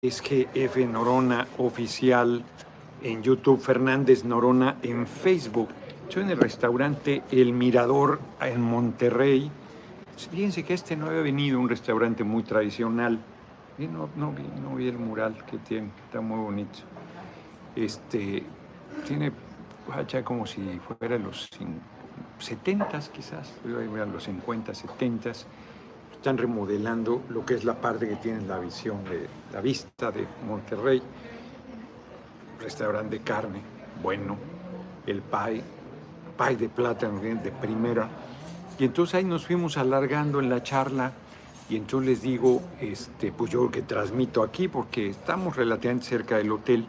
es GF Norona Oficial en YouTube, Fernández Norona en Facebook. Yo en el restaurante El Mirador en Monterrey. Fíjense que este no había venido, un restaurante muy tradicional. No, vi, el mural que tiene, está muy bonito. Este, tiene como si fuera los 70 quizás, los 50, 70 están remodelando lo que es la parte que tiene la visión de la vista de Monterrey. Restaurante de carne, bueno, el pie, pie de plátano de primera. Y entonces ahí nos fuimos alargando en la charla y entonces les digo, este, pues yo que transmito aquí porque estamos relativamente cerca del hotel,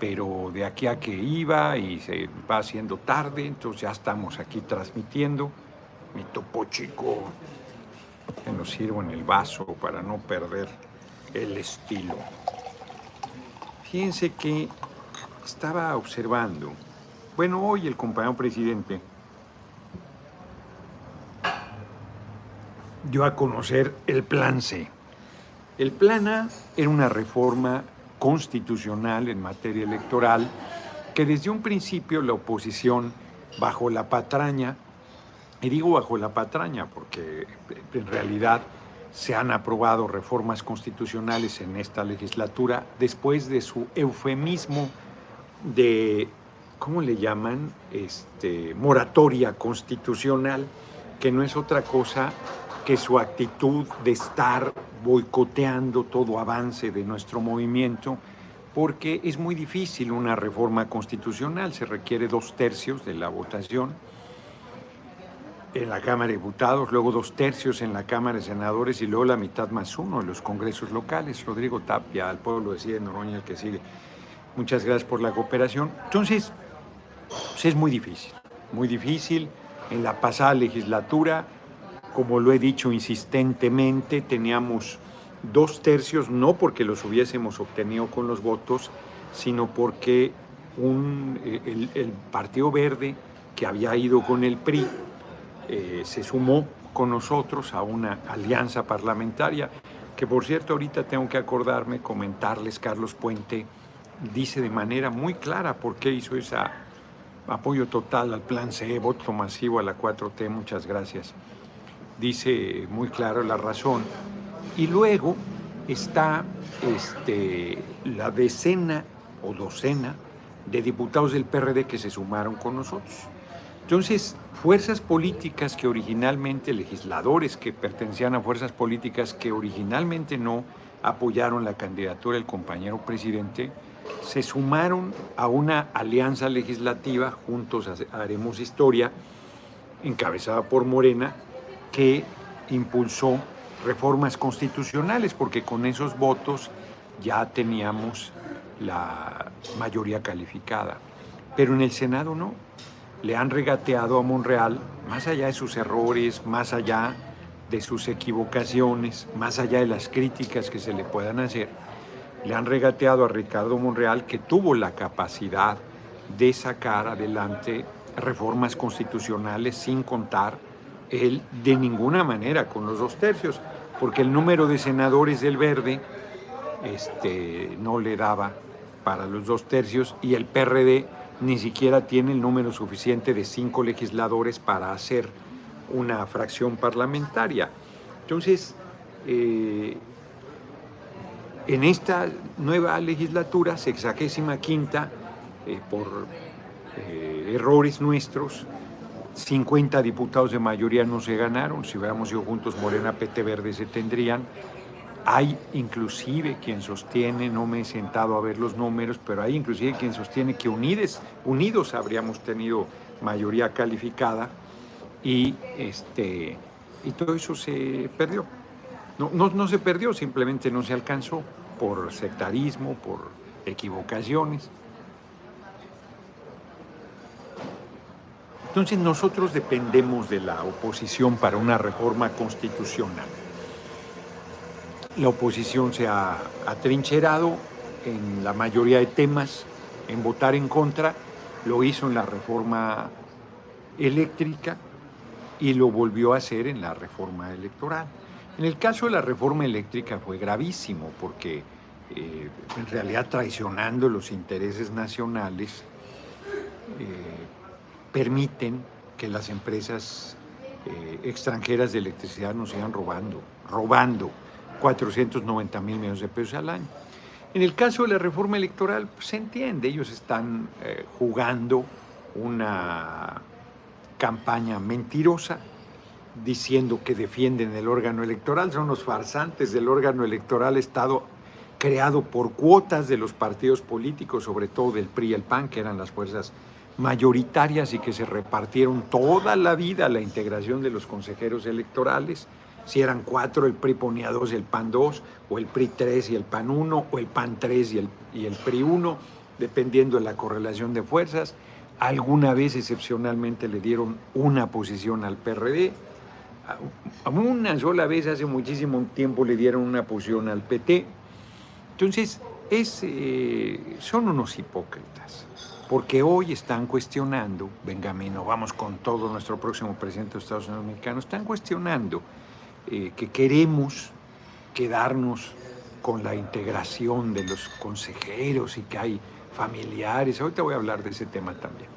pero de aquí a que iba y se va haciendo tarde, entonces ya estamos aquí transmitiendo. Mi topo chico que nos sirvo en el vaso para no perder el estilo. Fíjense que estaba observando, bueno, hoy el compañero presidente dio a conocer el Plan C. El Plan A era una reforma constitucional en materia electoral que desde un principio la oposición, bajo la patraña y digo bajo la patraña porque en realidad se han aprobado reformas constitucionales en esta legislatura después de su eufemismo de, ¿cómo le llaman? Este, moratoria constitucional, que no es otra cosa que su actitud de estar boicoteando todo avance de nuestro movimiento, porque es muy difícil una reforma constitucional, se requiere dos tercios de la votación en la Cámara de Diputados, luego dos tercios en la Cámara de Senadores y luego la mitad más uno en los congresos locales. Rodrigo Tapia, al pueblo decide Noroña, el que sigue. Muchas gracias por la cooperación. Entonces, pues es muy difícil, muy difícil. En la pasada legislatura, como lo he dicho insistentemente, teníamos dos tercios, no porque los hubiésemos obtenido con los votos, sino porque un, el, el Partido Verde, que había ido con el PRI, eh, se sumó con nosotros a una alianza parlamentaria, que por cierto ahorita tengo que acordarme, comentarles, Carlos Puente dice de manera muy clara por qué hizo ese apoyo total al plan CE, voto masivo a la 4T, muchas gracias. Dice muy claro la razón. Y luego está este, la decena o docena de diputados del PRD que se sumaron con nosotros. Entonces, fuerzas políticas que originalmente, legisladores que pertenecían a fuerzas políticas que originalmente no apoyaron la candidatura del compañero presidente, se sumaron a una alianza legislativa, juntos haremos historia, encabezada por Morena, que impulsó reformas constitucionales, porque con esos votos ya teníamos la mayoría calificada. Pero en el Senado no le han regateado a Monreal, más allá de sus errores, más allá de sus equivocaciones, más allá de las críticas que se le puedan hacer, le han regateado a Ricardo Monreal que tuvo la capacidad de sacar adelante reformas constitucionales sin contar él de ninguna manera con los dos tercios, porque el número de senadores del Verde este, no le daba para los dos tercios y el PRD ni siquiera tiene el número suficiente de cinco legisladores para hacer una fracción parlamentaria. Entonces, eh, en esta nueva legislatura, sexagésima quinta, eh, por eh, errores nuestros, 50 diputados de mayoría no se ganaron. Si hubiéramos ido juntos, Morena, PT Verde se tendrían. Hay inclusive quien sostiene, no me he sentado a ver los números, pero hay inclusive quien sostiene que unides, unidos habríamos tenido mayoría calificada y, este, y todo eso se perdió. No, no, no se perdió, simplemente no se alcanzó por sectarismo, por equivocaciones. Entonces nosotros dependemos de la oposición para una reforma constitucional. La oposición se ha atrincherado en la mayoría de temas, en votar en contra, lo hizo en la reforma eléctrica y lo volvió a hacer en la reforma electoral. En el caso de la reforma eléctrica fue gravísimo porque eh, en realidad traicionando los intereses nacionales, eh, permiten que las empresas eh, extranjeras de electricidad nos sigan robando, robando 490 mil millones de pesos al año. En el caso de la reforma electoral, pues, se entiende, ellos están jugando una campaña mentirosa, diciendo que defienden el órgano electoral, son los farsantes del órgano electoral Estado creado por cuotas de los partidos políticos, sobre todo del PRI y el PAN, que eran las fuerzas mayoritarias y que se repartieron toda la vida la integración de los consejeros electorales. Si eran cuatro, el PRI ponía dos y el PAN dos, o el PRI tres y el PAN uno, o el PAN tres y el, y el PRI uno, dependiendo de la correlación de fuerzas. Alguna vez excepcionalmente le dieron una posición al PRD. Una sola vez hace muchísimo tiempo le dieron una posición al PT. Entonces, es, eh, son unos hipócritas, porque hoy están cuestionando, Benjamín, vamos con todo nuestro próximo presidente de Estados Unidos mexicanos, están cuestionando eh, que queremos quedarnos con la integración de los consejeros y que hay familiares. Ahorita voy a hablar de ese tema también,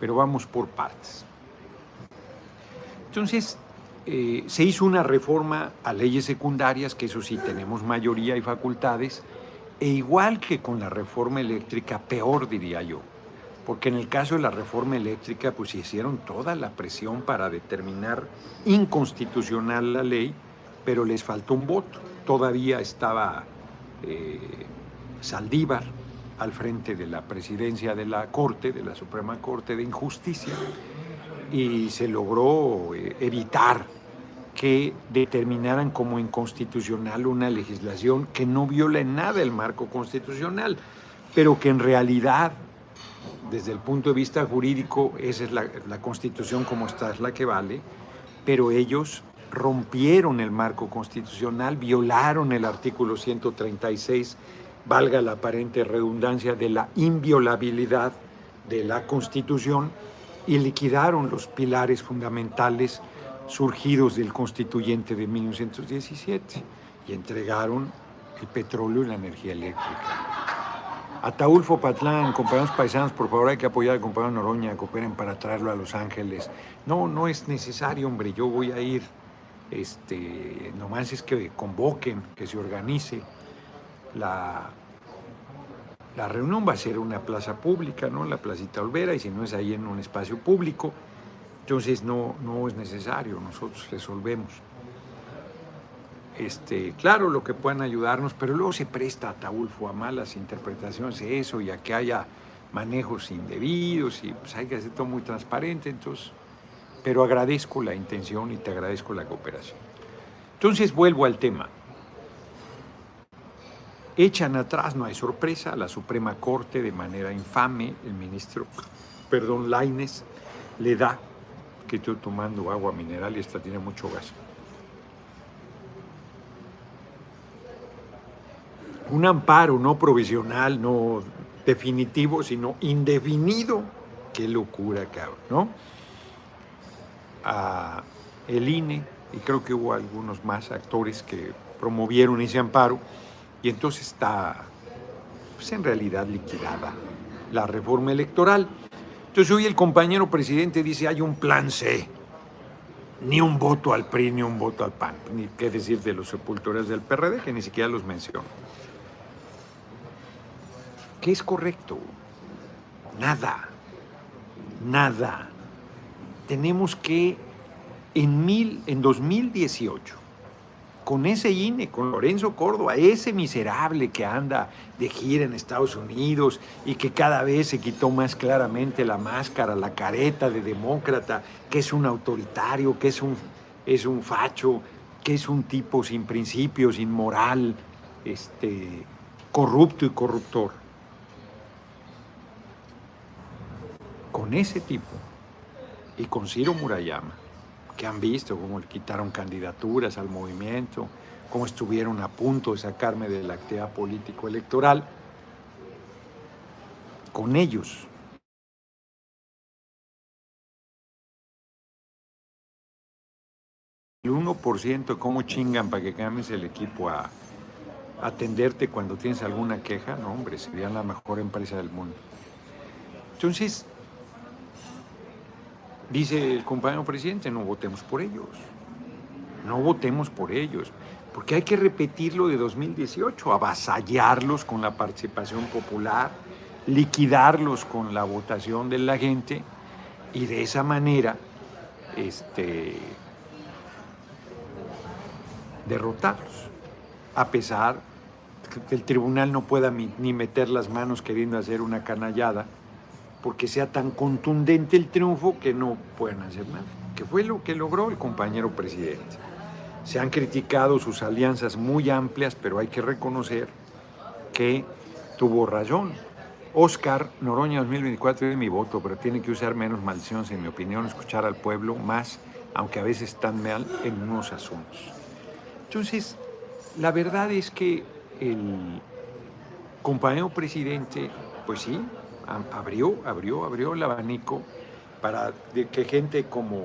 pero vamos por partes. Entonces, eh, se hizo una reforma a leyes secundarias, que eso sí tenemos mayoría y facultades, e igual que con la reforma eléctrica, peor diría yo, porque en el caso de la reforma eléctrica, pues hicieron toda la presión para determinar inconstitucional la ley, pero les faltó un voto. Todavía estaba eh, Saldívar al frente de la presidencia de la Corte, de la Suprema Corte de Injusticia, y se logró eh, evitar que determinaran como inconstitucional una legislación que no viola en nada el marco constitucional, pero que en realidad, desde el punto de vista jurídico, esa es la, constitución como está, es la que vale, pero ellos rompieron el marco constitucional, violaron el artículo 136, valga la aparente redundancia de la inviolabilidad de la Constitución y liquidaron los pilares fundamentales surgidos del constituyente de 1917 y entregaron el petróleo y la energía eléctrica. Ataulfo Patlán, compañeros paisanos, por favor hay que apoyar al compañero Noroña, cooperen para traerlo a Los Ángeles. No, no es necesario, hombre, yo voy a ir. Este, nomás es que convoquen, que se organice. La, la reunión va a ser una plaza pública, ¿no? La Placita Olvera, y si no es ahí en un espacio público, entonces no, no es necesario, nosotros resolvemos. Este, claro, lo que puedan ayudarnos, pero luego se presta a Taulfo a malas interpretaciones de eso y a que haya manejos indebidos y pues hay que hacer todo muy transparente, entonces, pero agradezco la intención y te agradezco la cooperación. Entonces vuelvo al tema. Echan atrás, no hay sorpresa, la Suprema Corte de manera infame, el ministro, perdón, Laines, le da que estoy tomando agua mineral y esta tiene mucho gas. Un amparo no provisional, no definitivo, sino indefinido. Qué locura, cabrón, ¿no? A el INE, y creo que hubo algunos más actores que promovieron ese amparo, y entonces está, pues en realidad liquidada la reforma electoral. Entonces hoy el compañero presidente dice, hay un plan C. Ni un voto al PRI, ni un voto al PAN. Ni qué decir de los sepultores del PRD, que ni siquiera los menciono. ¿Qué es correcto? Nada. Nada. Tenemos que en, mil, en 2018 con ese INE, con Lorenzo Córdoba, ese miserable que anda de gira en Estados Unidos y que cada vez se quitó más claramente la máscara, la careta de demócrata, que es un autoritario, que es un, es un facho, que es un tipo sin principios, inmoral, este, corrupto y corruptor. Con ese tipo y con Ciro Murayama, que han visto cómo le quitaron candidaturas al movimiento, cómo estuvieron a punto de sacarme de la actividad político-electoral. Con ellos. El 1%, ¿cómo chingan para que cambies el equipo a, atenderte cuando tienes alguna queja, no, hombre, serían la mejor empresa del mundo. Entonces, dice el compañero presidente, no votemos por ellos, no votemos por ellos, porque hay que repetirlo de 2018, avasallarlos con la participación popular, liquidarlos con la votación de la gente y de esa manera este, derrotarlos, a pesar que el tribunal no pueda ni meter las manos queriendo hacer una canallada, porque sea tan contundente el triunfo que no puedan hacer nada, que fue lo que logró el compañero presidente. Se han criticado sus alianzas muy amplias, pero hay que reconocer que tuvo razón. Oscar Noroña 2024 es mi voto, pero tiene que usar menos maldiciones, en mi opinión, escuchar al pueblo más, aunque a veces están mal en unos asuntos. Entonces, la verdad es que el compañero presidente, pues sí, abrió, abrió, abrió el abanico para que gente como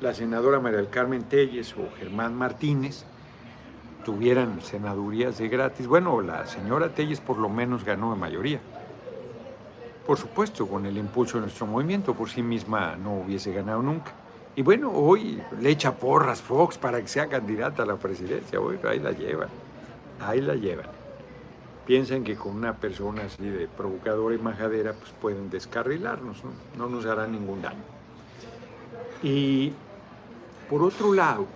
la senadora María del Carmen Telles o Germán Martínez tuvieran senadurías de gratis. Bueno, la señora Telles por lo menos ganó en mayoría. Por supuesto, con el impulso de nuestro movimiento, por sí misma no hubiese ganado nunca. Y bueno, hoy le echa porras Fox para que sea candidata a la presidencia. Bueno, ahí la llevan, ahí la llevan. Piensan que con una persona así de provocadora y majadera, pues pueden descarrilarnos, ¿no? No nos hará ningún daño. Y por otro lado,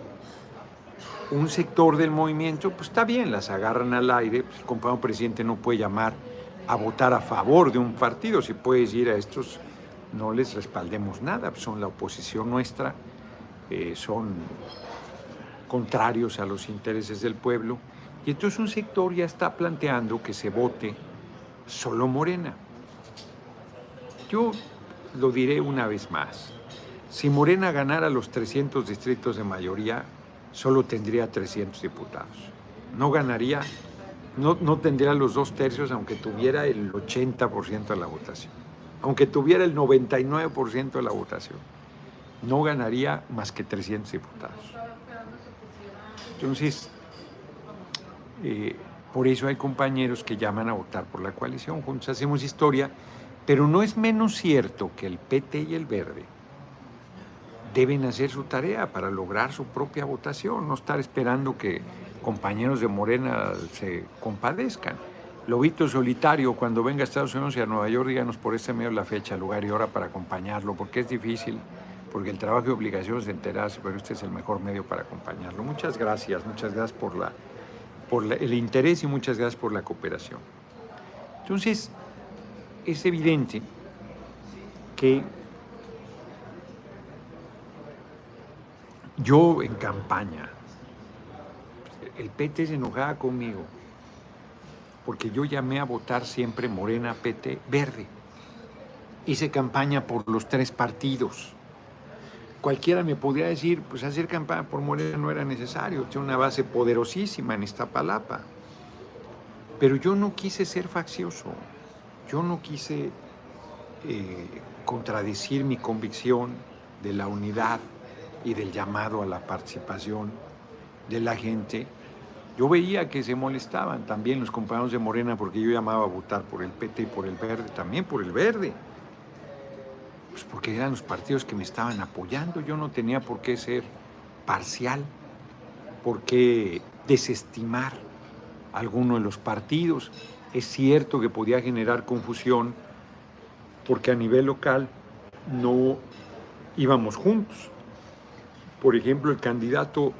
un sector del movimiento, pues está bien, las agarran al aire, pues el compañero presidente no puede llamar a votar a favor de un partido, si puede decir a estos no les respaldemos nada, son la oposición nuestra, eh, son contrarios a los intereses del pueblo. Y entonces un sector ya está planteando que se vote solo Morena. Yo lo diré una vez más. Si Morena ganara los 300 distritos de mayoría, solo tendría 300 diputados. No ganaría, no, no tendría los dos tercios, aunque tuviera el 80% de la votación aunque tuviera el 99% de la votación, no ganaría más que 300 diputados. Entonces, eh, por eso hay compañeros que llaman a votar por la coalición, juntos hacemos historia, pero no es menos cierto que el PT y el Verde deben hacer su tarea para lograr su propia votación, no estar esperando que compañeros de Morena se compadezcan. Lobito Solitario, cuando venga a Estados Unidos y a Nueva York, díganos por este medio la fecha, lugar y hora para acompañarlo, porque es difícil, porque el trabajo y obligación es de enterarse, pero este es el mejor medio para acompañarlo. Muchas gracias, muchas gracias por, la, por el interés y muchas gracias por la cooperación. Entonces, es evidente que yo en campaña, el PT se enojaba conmigo porque yo llamé a votar siempre Morena, PT, Verde. Hice campaña por los tres partidos. Cualquiera me podría decir, pues hacer campaña por Morena no era necesario, tiene una base poderosísima en Iztapalapa. Pero yo no quise ser faccioso, yo no quise eh, contradecir mi convicción de la unidad y del llamado a la participación de la gente yo veía que se molestaban también los compañeros de Morena porque yo llamaba a votar por el PT y por el Verde, también por el Verde. Pues porque eran los partidos que me estaban apoyando. Yo no tenía por qué ser parcial, por qué desestimar alguno de los partidos. Es cierto que podía generar confusión porque a nivel local no íbamos juntos. Por ejemplo, el candidato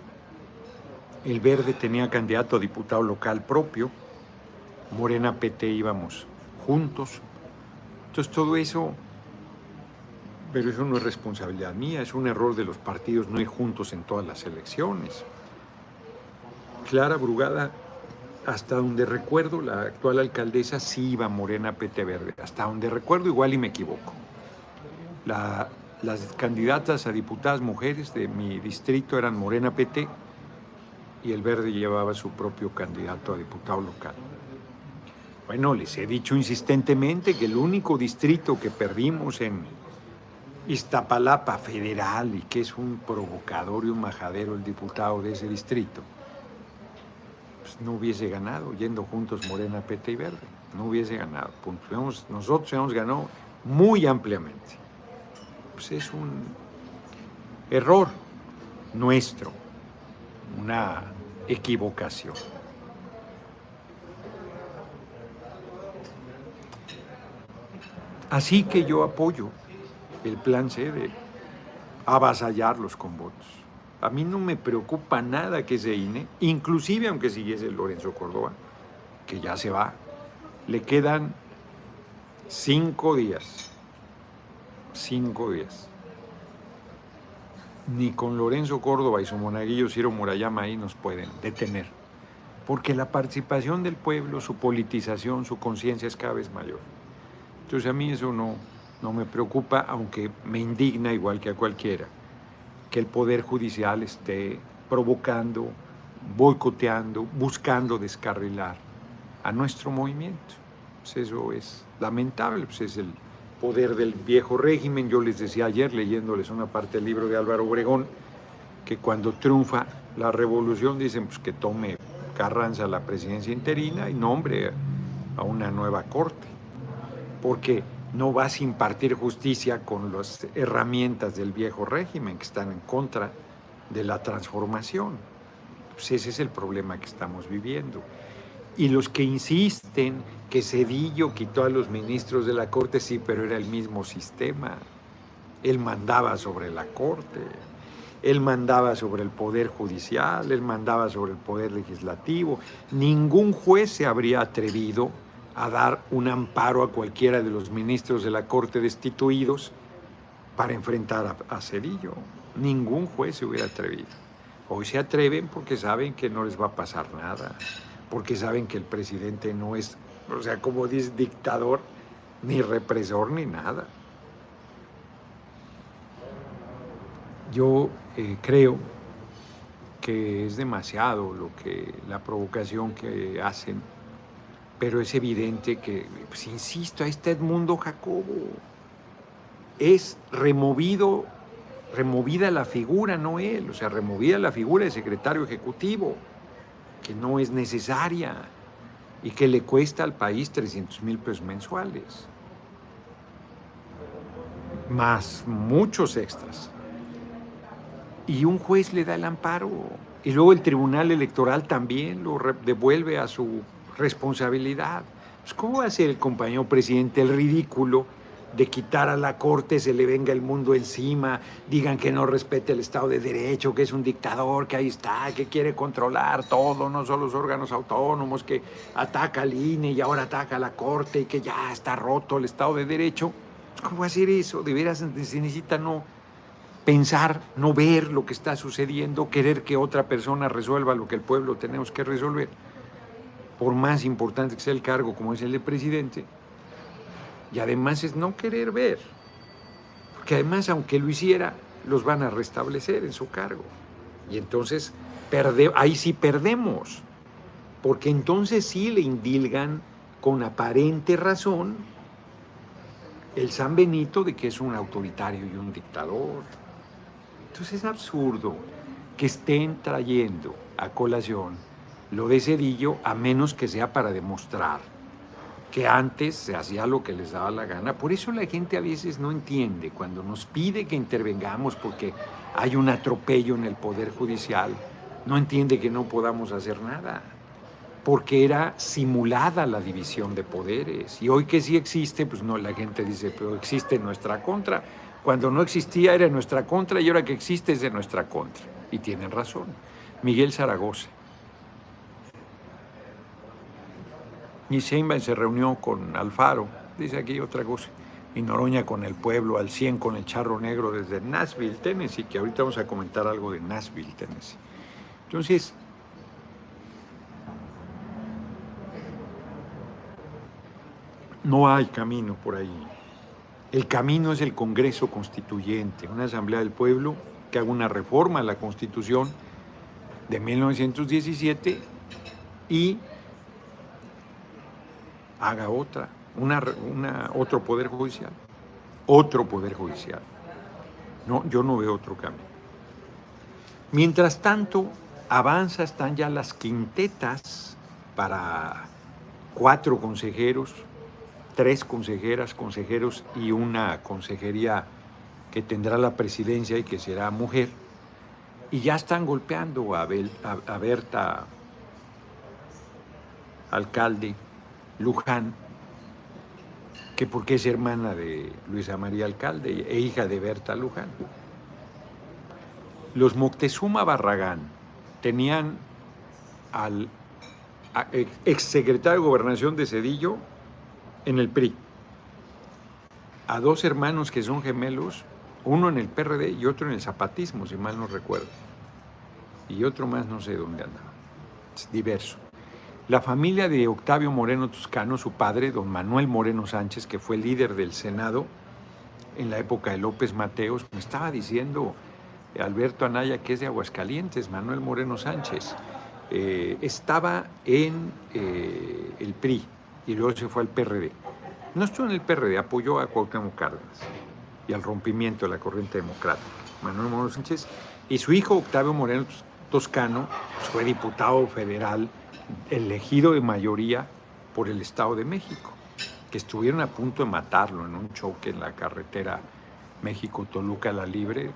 el Verde tenía candidato a diputado local propio, Morena PT íbamos juntos. Entonces todo eso, pero eso no es responsabilidad mía, es un error de los partidos no ir juntos en todas las elecciones. Clara Brugada, hasta donde recuerdo, la actual alcaldesa sí iba Morena PT Verde, hasta donde recuerdo igual y me equivoco. las candidatas a diputadas mujeres de mi distrito eran Morena PT y el Verde llevaba su propio candidato a diputado local. Bueno, les he dicho insistentemente que el único distrito que perdimos en Iztapalapa Federal y que es un provocador y un majadero el diputado de ese distrito, pues, no hubiese ganado, yendo juntos Morena, PT y Verde. No hubiese ganado. nosotros hemos ganado muy ampliamente. Pues es un error nuestro, una equivocación. Así que yo apoyo el plan C de avasallarlos con votos. A mí no me preocupa nada que se INE, inclusive aunque siguiese Lorenzo Córdoba, que ya se va, le quedan cinco días. Cinco días. Ni con Lorenzo Córdoba y su monaguillo Ciro Murayama ahí nos pueden detener. Porque la participación del pueblo, su politización, su conciencia es cada vez mayor. Entonces a mí eso no, no me preocupa, aunque me indigna igual que a cualquiera, que el Poder Judicial esté provocando, boicoteando, buscando descarrilar a nuestro movimiento. Pues eso es lamentable, pues es el poder del viejo régimen. Yo les decía ayer, leyéndoles una parte del libro de Álvaro Obregón, que cuando triunfa la revolución dicen pues, que tome Carranza la presidencia interina y nombre a una nueva corte porque no vas a impartir justicia con las herramientas del viejo régimen que están en contra de la transformación. Pues ese es el problema que estamos viviendo. Y los que insisten que Cedillo quitó a los ministros de la Corte, sí, pero era el mismo sistema. Él mandaba sobre la Corte, él mandaba sobre el Poder Judicial, él mandaba sobre el Poder Legislativo. Ningún juez se habría atrevido a dar un amparo a cualquiera de los ministros de la Corte destituidos para enfrentar a, Cedillo. Ningún juez se hubiera atrevido. Hoy se atreven porque saben que no les va a pasar nada, porque saben que el presidente no es, o sea, como dice, dictador, ni represor, ni nada. Yo eh, creo que es demasiado lo que la provocación que hacen pero es evidente que, pues insisto, ahí está Edmundo Jacobo. Es removido, removida la figura, no él, o sea, removida la figura de secretario ejecutivo, que no es necesaria y que le cuesta al país 300 mil pesos mensuales. Más muchos extras. Y un juez le da el amparo. Y luego el Tribunal Electoral también lo devuelve a su responsabilidad. Pues, ¿Cómo va a ser el compañero presidente el ridículo de quitar a la corte, se le venga el mundo encima, digan que no respete el Estado de Derecho, que es un dictador, que ahí está, que quiere controlar todo, no solo los órganos autónomos, que ataca al INE y ahora ataca a la corte y que ya está roto el Estado de Derecho? Pues, ¿Cómo va a ser eso? De veras se necesita no pensar, no ver lo que está sucediendo, querer que otra persona resuelva lo que el pueblo tenemos que resolver por más importante que sea el cargo como es el de presidente, y además es no querer ver, porque además aunque lo hiciera, los van a restablecer en su cargo. Y entonces ahí sí perdemos, porque entonces sí le indilgan con aparente razón el San Benito de que es un autoritario y un dictador. Entonces es absurdo que estén trayendo a colación lo de Cedillo, a menos que sea para demostrar que antes se hacía lo que les daba la gana. Por eso la gente a veces no entiende cuando nos pide que intervengamos porque hay un atropello en el Poder Judicial, no entiende que no podamos hacer nada, porque era simulada la división de poderes. Y hoy que sí existe, pues no, la gente dice, pero existe en nuestra contra. Cuando no existía era en nuestra contra y ahora que existe es de nuestra contra. Y tienen razón. Miguel Zaragoza. Y Sheinbaum se reunió con Alfaro, dice aquí otra cosa, y Noroña con el pueblo, al 100 con el charro negro desde Nashville, Tennessee, que ahorita vamos a comentar algo de Nashville, Tennessee. Entonces, no hay camino por ahí. El camino es el Congreso Constituyente, una Asamblea del Pueblo que haga una reforma a la Constitución de 1917 y haga otra, una, una, otro poder judicial, otro poder judicial. No, yo no veo otro cambio. Mientras tanto, avanza, están ya las quintetas para cuatro consejeros, tres consejeras, consejeros y una consejería que tendrá la presidencia y que será mujer. Y ya están golpeando a, Berta, alcalde, Luján, que porque es hermana de Luisa María Alcalde e hija de Berta Luján. Los Moctezuma Barragán tenían al exsecretario de Gobernación de Cedillo en el PRI, a dos hermanos que son gemelos, uno en el PRD y otro en el zapatismo, si mal no recuerdo, y otro más no sé dónde andaba, es diverso. La familia de Octavio Moreno Toscano, su padre, don Manuel Moreno Sánchez, que fue líder del Senado en la época de López Mateos, me estaba diciendo Alberto Anaya que es de Aguascalientes, Manuel Moreno Sánchez, eh, estaba en eh, el PRI y luego se fue al PRD. No estuvo en el PRD, apoyó a Cuauhtémoc Cárdenas y al rompimiento de la corriente democrática. Manuel Moreno Sánchez y su hijo Octavio Moreno Toscano fue diputado federal elegido de mayoría por el Estado de México, que estuvieron a punto de matarlo en un choque en la carretera México-Toluca-La Libre.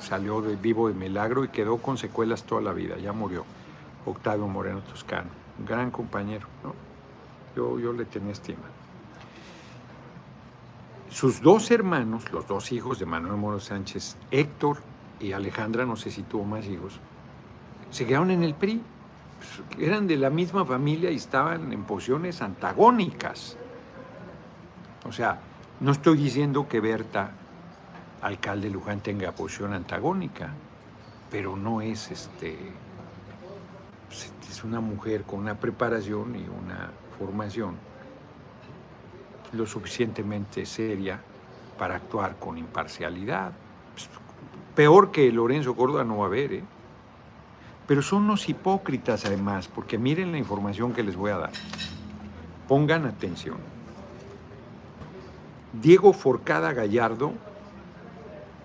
Salió de vivo de milagro y quedó con secuelas toda la vida, ya murió. Octavio Moreno Toscano, un gran compañero, yo, yo le tenía estima. Sus dos hermanos, los dos hijos de Manuel Moreno Sánchez, Héctor y Alejandra, no sé si tuvo más hijos, se quedaron en el PRI eran de la misma familia y estaban en posiciones antagónicas. O sea, no estoy diciendo que Berta, alcalde Luján, tenga posición antagónica, pero no es este. Es una mujer con una preparación y una formación lo suficientemente seria para actuar con imparcialidad. Peor que Lorenzo Córdoba no va a haber, ¿eh? Pero son unos hipócritas además, porque miren la información que les voy a dar. Pongan atención. Diego Forcada Gallardo,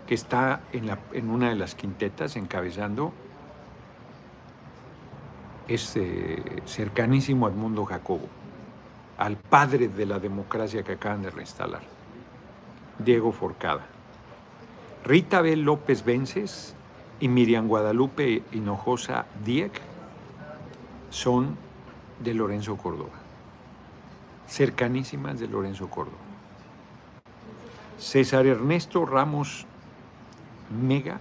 que está en, la, en una de las quintetas encabezando, es eh, cercanísimo a Edmundo Jacobo, al padre de la democracia que acaban de reinstalar, Diego Forcada. Rita B. López Vences y Miriam Guadalupe Hinojosa Dieck son de Lorenzo Córdoba, cercanísimas de Lorenzo Córdoba. César Ernesto Ramos Mega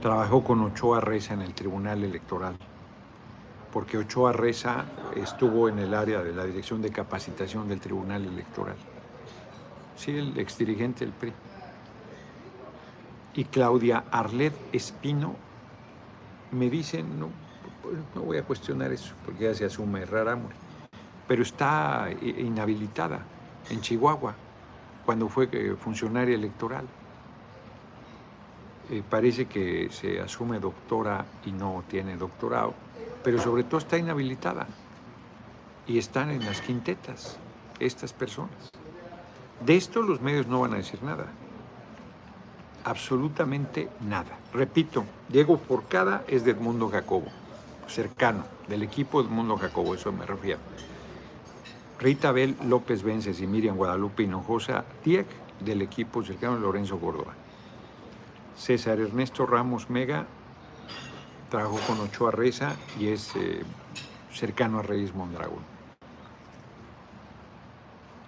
trabajó con Ochoa Reza en el Tribunal Electoral, porque Ochoa Reza estuvo en el área de la Dirección de Capacitación del Tribunal Electoral. Sí, el exdirigente del PRI y Claudia Arlet Espino me dicen, no, no voy a cuestionar eso, porque ya se asume Rarámuri, pero está inhabilitada en Chihuahua cuando fue eh, funcionaria electoral. Eh, parece que se asume doctora y no tiene doctorado, pero sobre todo está inhabilitada y están en las quintetas estas personas. De esto los medios no van a decir nada absolutamente nada. Repito, Diego Forcada es de Edmundo Jacobo, cercano, del equipo Edmundo Jacobo, eso me refiero. Rita Bel López Vences y Miriam Guadalupe Hinojosa Dieg, del equipo cercano de Lorenzo Córdoba. César Ernesto Ramos Mega trabajó con Ochoa Reza y es eh, cercano a Reyes Mondragón.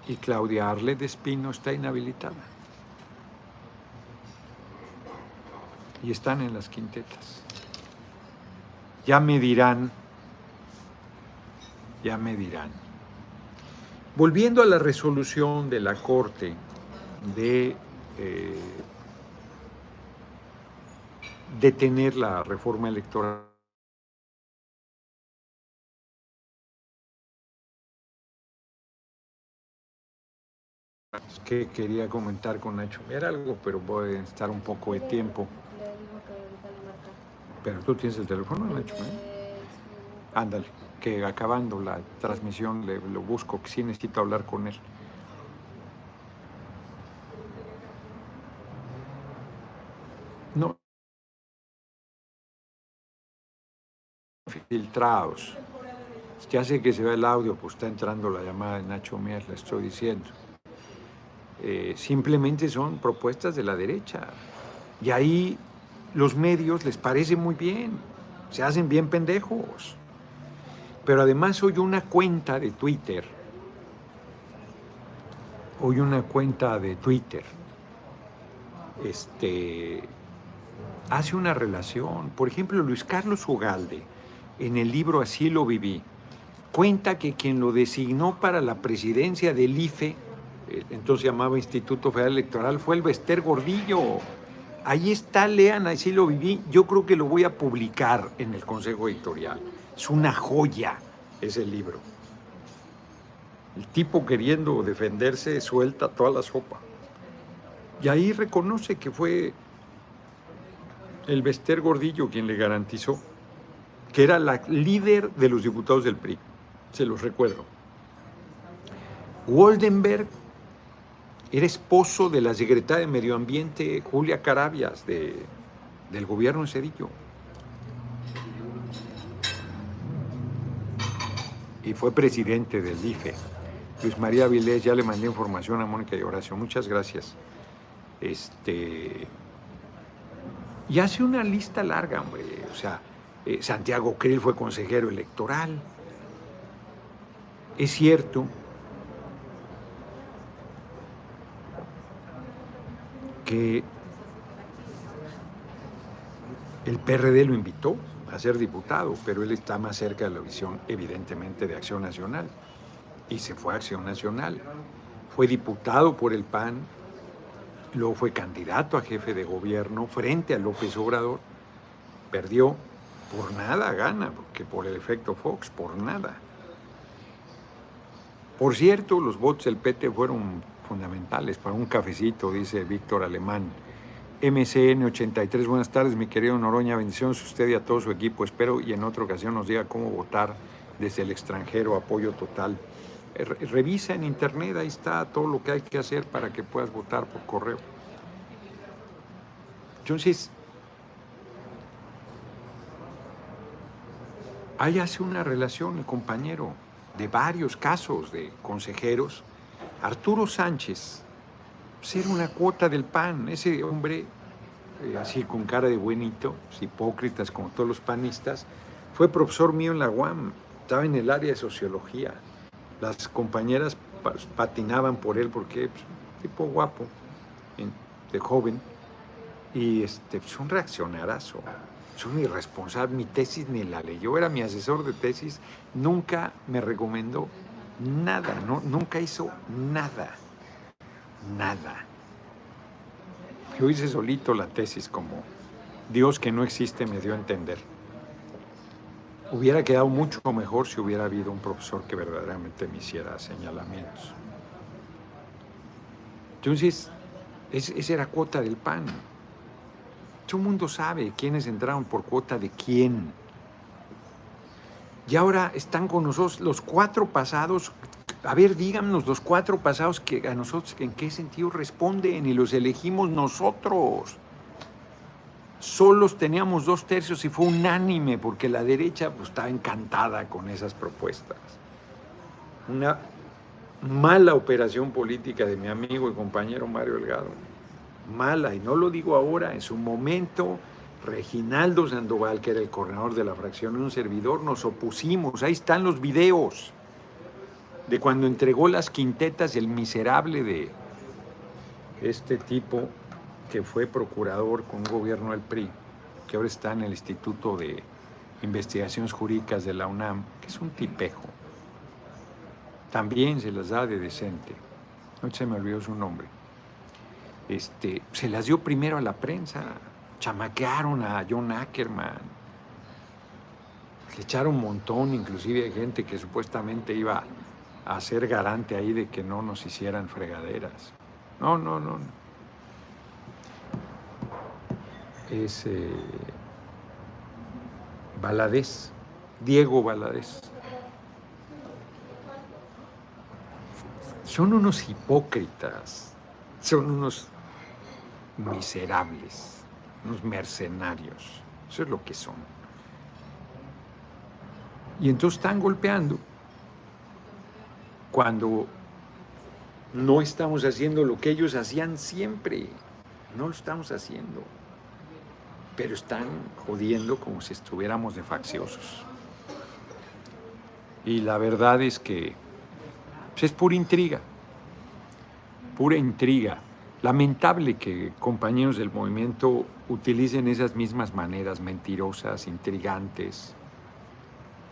Y Claudia Arlet Espino está inhabilitada. Y están en las quintetas. Ya me dirán, ya me dirán. Volviendo a la resolución de la Corte de eh, detener la reforma electoral. que quería comentar con Nacho. Era algo, pero voy a estar un poco de tiempo. Pero tú tienes el teléfono, Nacho. ¿eh? Ándale, que acabando la transmisión le, lo busco, que sí necesito hablar con él. No, filtrados. Ya sé que se ve el audio, pues está entrando la llamada de Nacho Mier, la estoy diciendo. Eh, simplemente son propuestas de la derecha. Y ahí los medios les parece muy bien, se hacen bien pendejos. Pero además hoy una cuenta de Twitter, hoy una cuenta de Twitter, este, hace una relación. Por ejemplo, Luis Carlos Ugalde, en el libro Así lo viví, cuenta que quien lo designó para la presidencia del IFE, eh, entonces llamaba Instituto Federal Electoral, fue el Bester Gordillo. Ahí está, lean, así lo viví. Yo creo que lo voy a publicar en el Consejo Editorial. Es una joya ese libro. El tipo queriendo defenderse suelta toda la sopa. Y ahí reconoce que fue el Bester Gordillo quien le garantizó que era la líder de los diputados del PRI. Se los recuerdo. Waldenberg era esposo de la secretaria de Medio Ambiente Julia Carabias del gobierno de Cedillo. Y fue presidente del IFE. Luis María Vilés, ya le mandé información a Mónica y Horacio. Muchas gracias. Este, y hace una lista larga, hombre. O sea, eh, Santiago Krill fue consejero electoral. Es cierto el PRD lo invitó a ser diputado, pero él está más cerca de la visión, evidentemente, de Acción Nacional. Y se fue a Acción Nacional. Fue diputado por el PAN, luego fue candidato a jefe de gobierno frente a López Obrador, perdió por nada gana, porque por el efecto Fox, por nada. Por cierto, los votos del PT fueron fundamentales para un cafecito, dice Víctor Alemán. MCN 83, buenas tardes, mi querido Noroña, bendiciones a usted y a todo su equipo. Espero y en otra ocasión nos diga cómo votar desde el extranjero, apoyo total. Eh, revisa en internet, ahí está todo lo que hay que hacer para que puedas votar por correo. Entonces, ahí hace una relación el compañero de varios casos de consejeros. Arturo Sánchez, ser una cuota del PAN, ese hombre eh, así con cara de buenito, hipócritas como todos los panistas, fue profesor mío en la UAM, estaba en el área de sociología. Las compañeras patinaban por él porque pues, tipo guapo, de joven, y este, pues un reaccionarazo, es un irresponsable, mi tesis ni la leyó, era mi asesor de tesis, nunca me recomendó nada, no, nunca hizo nada, nada. Yo hice solito la tesis como Dios que no existe me dio a entender hubiera quedado mucho mejor si hubiera habido un profesor que verdaderamente me hiciera señalamientos. Entonces, esa era cuota del PAN. Todo el mundo sabe quiénes entraron por cuota de quién. Y ahora están con nosotros los cuatro pasados. A ver, díganos los cuatro pasados que a nosotros en qué sentido responden y los elegimos nosotros solos teníamos dos tercios y fue unánime porque la derecha pues, estaba encantada con esas propuestas. Una mala operación política de mi amigo y compañero Mario Delgado. Mala, y no lo digo ahora, en su momento Reginaldo Sandoval, que era el coordinador de la fracción, un servidor, nos opusimos. Ahí están los videos de cuando entregó las quintetas el miserable de este tipo que fue procurador con un gobierno del PRI, que ahora está en el Instituto de Investigaciones Jurídicas de la UNAM, que es un tipejo. También se las da de decente. No se me olvidó su nombre. Este, se las dio primero a la prensa. Chamaquearon a John Ackerman. Le echaron un montón, inclusive gente que supuestamente iba a ser garante ahí de que no nos hicieran fregaderas. No, no, no. no. es eh, Baladés, Diego Baladés. Son unos hipócritas, son unos miserables, unos mercenarios. Eso es lo que son. Y entonces están golpeando cuando no estamos haciendo lo que ellos hacían siempre. No lo estamos haciendo. Pero están jodiendo como si estuviéramos de facciosos. Y la verdad es que pues, es pura intriga. Pura intriga. Lamentable que compañeros del movimiento utilicen esas mismas maneras mentirosas, intrigantes,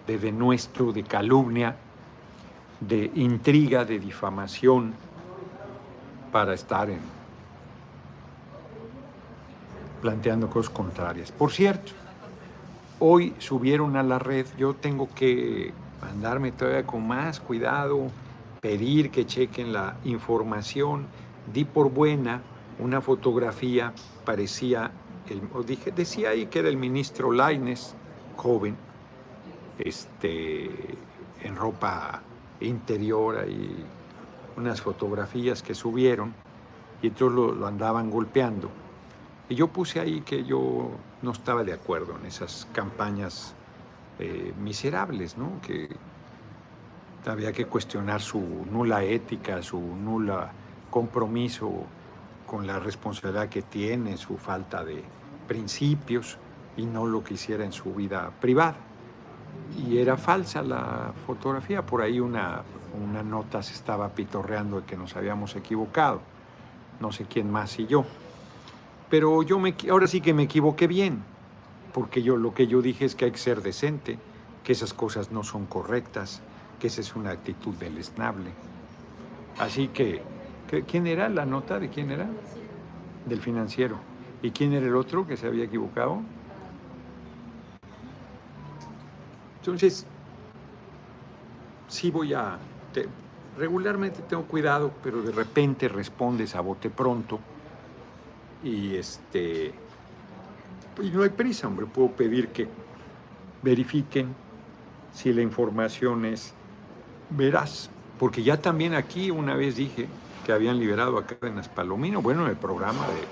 de denuestro, de calumnia, de intriga, de difamación, para estar en, planteando cosas contrarias. Por cierto, hoy subieron a la red, yo tengo que andarme todavía con más cuidado, pedir que chequen la información di por buena una fotografía, parecía, el, dije, decía ahí que era el ministro Laines, joven, este, en ropa interior, ahí unas fotografías que subieron y entonces lo, andaban golpeando. Y yo puse ahí que yo no estaba de acuerdo en esas campañas eh, miserables, ¿no? que había que cuestionar su nula ética, su nula compromiso con la responsabilidad que tiene, su falta de principios y no lo que hiciera en su vida privada. Y era falsa la fotografía, por ahí una, una nota se estaba pitorreando de que nos habíamos equivocado, no sé quién más y yo. Pero yo me, ahora sí que me equivoqué bien, porque yo lo que yo dije es que hay que ser decente, que esas cosas no son correctas, que esa es una actitud deleznable. Así que ¿Quién era la nota? ¿De quién era? Del financiero. ¿Y quién era el otro que se había equivocado? Entonces, sí voy a... regularmente tengo cuidado, pero de repente respondes a bote pronto y este... Y no hay prisa, hombre. Puedo pedir que verifiquen si la información es veraz. Porque ya también aquí una vez dije, habían liberado a Cárdenas Palomino. Bueno, en el programa de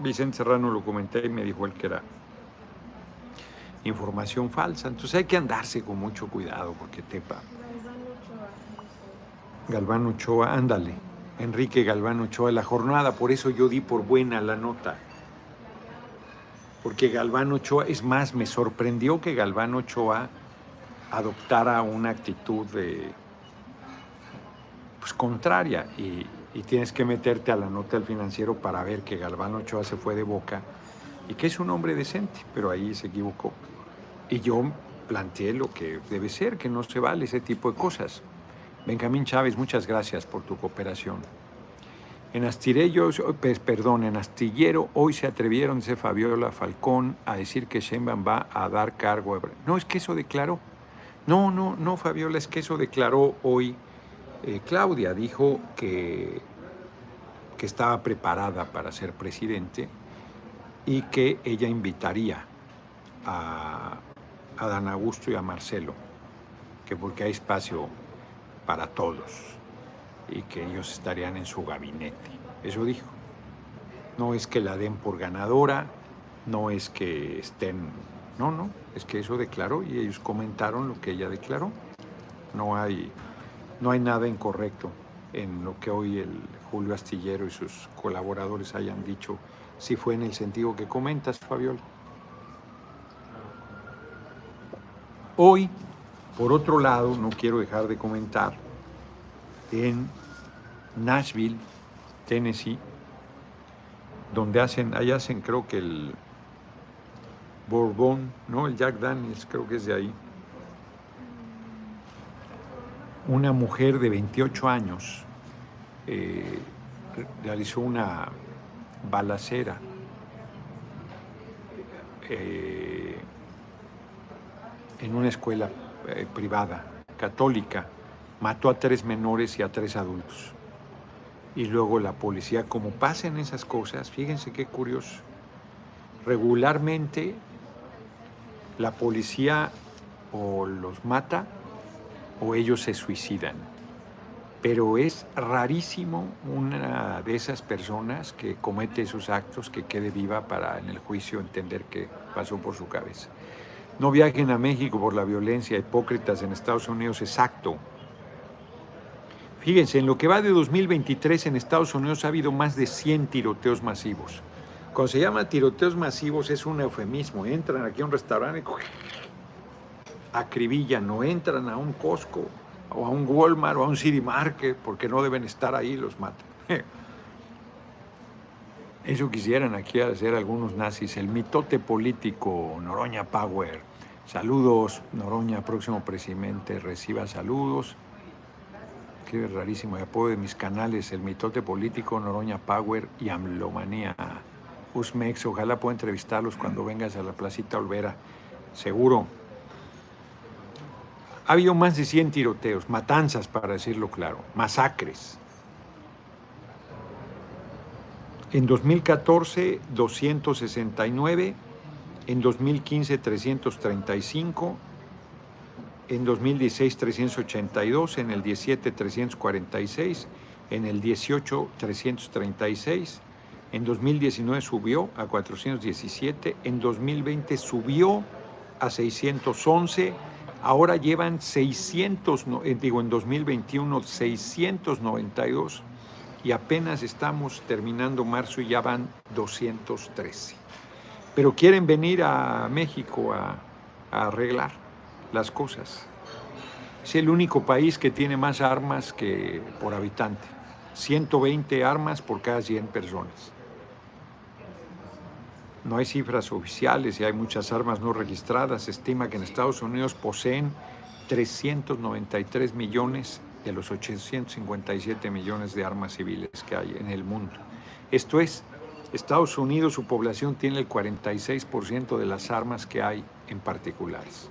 Vicente Serrano lo comenté y me dijo él que era información falsa. Entonces hay que andarse con mucho cuidado porque tepa. Galván Ochoa, ándale. Enrique Galván Ochoa, la jornada, por eso yo di por buena la nota. Porque Galván Ochoa, es más, me sorprendió que Galván Ochoa adoptara una actitud de, pues, contraria. Y, y tienes que meterte a la nota del financiero para ver que Galván Ochoa se fue de boca y que es un hombre decente, pero ahí se equivocó. Y yo planteé lo que debe ser, que no se vale ese tipo de cosas. Benjamín Chávez, muchas gracias por tu cooperación. En Astillero, pues, perdón, en Astillero hoy se atrevieron, dice Fabiola Falcón, a decir que Sheinbaum va a dar cargo. A... No, es que eso declaró. No, no, no, Fabiola, es que eso declaró hoy eh, Claudia dijo que, que estaba preparada para ser presidente y que ella invitaría a, a Dan Augusto y a Marcelo, que porque hay espacio para todos y que ellos estarían en su gabinete. Eso dijo. No es que la den por ganadora, no es que estén, no, no, es que eso declaró y ellos comentaron lo que ella declaró. No hay no hay nada incorrecto en lo que hoy el Julio Astillero y sus colaboradores hayan dicho, si fue en el sentido que comentas, Fabiola. Hoy, por otro lado, no quiero dejar de comentar, en Nashville, Tennessee, donde hacen, ahí hacen creo que el Bourbon, ¿no? El Jack Daniels, creo que es de ahí una mujer de 28 años eh, realizó una balacera eh, en una escuela eh, privada católica, mató a tres menores y a tres adultos. Y luego la policía, como pasan esas cosas, fíjense qué curioso, regularmente la policía o los mata o ellos se suicidan. Pero es rarísimo una de esas personas que comete esos actos que quede viva para en el juicio entender qué pasó por su cabeza. No viajen a México por la violencia, hipócritas en Estados Unidos, exacto. Fíjense, en lo que va de 2023 en Estados Unidos ha habido más de 100 tiroteos masivos. Cuando se llama tiroteos masivos es un eufemismo. Entran aquí a un restaurante y acribillan, no entran a un Costco o a un Walmart o a un City Market porque no deben estar ahí, los matan. Eso quisieran aquí hacer algunos nazis. El mitote político Noroña Power. Saludos, Noroña, próximo presidente, reciba saludos. Qué rarísimo el apoyo de mis canales, el mitote político Noroña Power y Amlomanía. Usmex, ojalá pueda entrevistarlos cuando vengas a la Placita Olvera. Seguro. Ha habido más de 100 tiroteos, matanzas, para decirlo claro, masacres. En 2014, 269. En 2015, 335. En 2016, 382. En el 17, 346. En el 18, 336. En 2019 subió a 417. En 2020 subió a 611. Ahora llevan 600, eh, digo, en 2021, 692 y apenas estamos terminando marzo y ya van 213. Pero quieren venir a México a, arreglar las cosas. Es el único país que tiene más armas que por habitante. 120 armas por cada 100 personas. No hay cifras oficiales y hay muchas armas no registradas. Se estima que en Estados Unidos poseen 393 millones de los 857 millones de armas civiles que hay en el mundo. Esto es, Estados Unidos, su población tiene el 46% de las armas que hay en particulares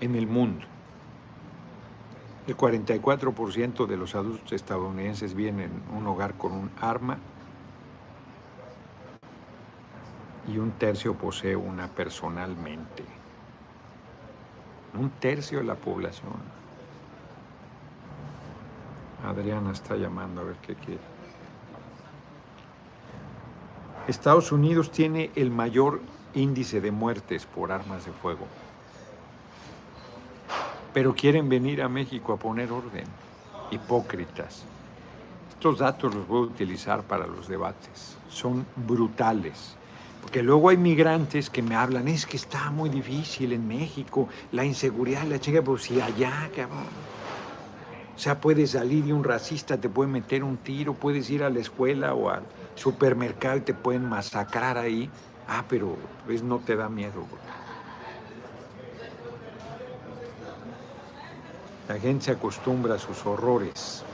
en el mundo. El 44% de los adultos estadounidenses viven en un hogar con un arma y un tercio posee una personalmente. Un tercio de la población. Adriana está llamando a ver qué quiere. Estados Unidos tiene el mayor índice de muertes por armas de fuego. Pero quieren venir a México a poner orden. Hipócritas. Estos datos los voy a utilizar para los debates. Son brutales. Porque luego hay migrantes que me hablan, es que está muy difícil en México, la inseguridad, la chica, pues si allá, cabrón. O sea, puedes salir y un racista te puede meter un tiro, puedes ir a la escuela o al supermercado y te pueden masacrar ahí. Ah, pero pues no te da miedo. La gente se acostumbra a sus horrores.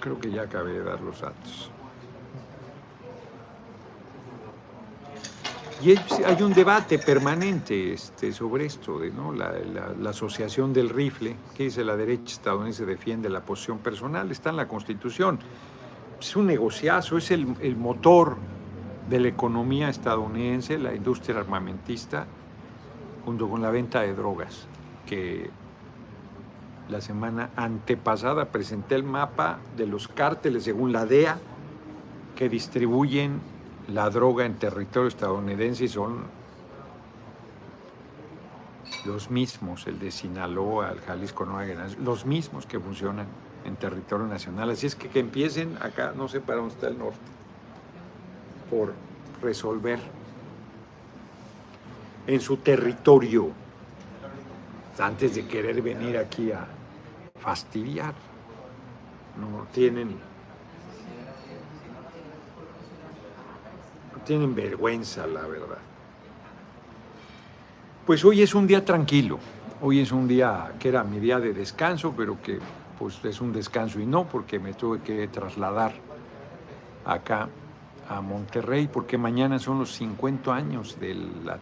Creo que ya acabé de dar los datos. Y hay un debate permanente este, sobre esto, de, ¿no? La, asociación del rifle, que dice la derecha estadounidense defiende la posición personal, está en la Constitución. Es un negociazo, es el, el motor de la economía estadounidense, la industria armamentista, junto con la venta de drogas, que la semana antepasada presenté el mapa de los cárteles, según la DEA, que distribuyen la droga en territorio estadounidense y son los mismos, el de Sinaloa, el Jalisco, Nueva Granada, los mismos que funcionan en territorio nacional. Así es que que empiecen acá, no sé para dónde está el norte, por resolver en su territorio antes de querer venir aquí a fastidiar. No tienen tienen vergüenza, la verdad. Pues hoy es un día tranquilo, hoy es un día que era mi día de descanso, pero que pues es un descanso y no, porque me tuve que trasladar acá a Monterrey, porque mañana son los 50 años de la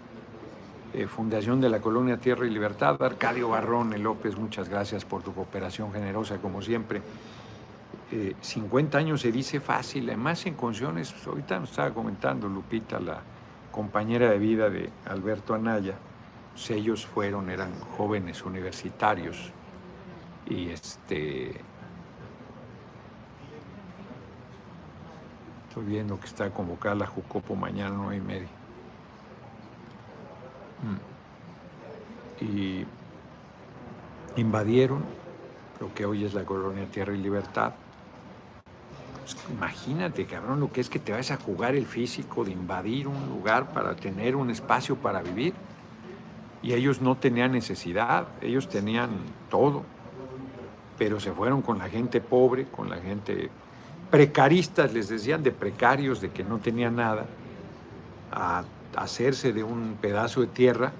eh, fundación de la colonia Tierra y Libertad. Arcadio Barrón López, muchas gracias por tu cooperación generosa, como siempre. 50 eh, años se dice fácil, además en condiciones, ahorita nos estaba comentando Lupita, la compañera de vida de Alberto Anaya, pues ellos fueron, eran jóvenes universitarios y este Estoy viendo que está convocada la Jucopo mañana a nueve y media. Mm. Y invadieron lo que hoy es la colonia Tierra y Libertad. Pues, imagínate, cabrón, lo que es que te vas a jugar el físico de invadir un lugar para tener un espacio para vivir. Y ellos no tenían necesidad, ellos tenían todo, pero se fueron con la gente pobre, con la gente precaristas, les decían de precarios, de que no tenían nada, hacerse de un pedazo de tierra,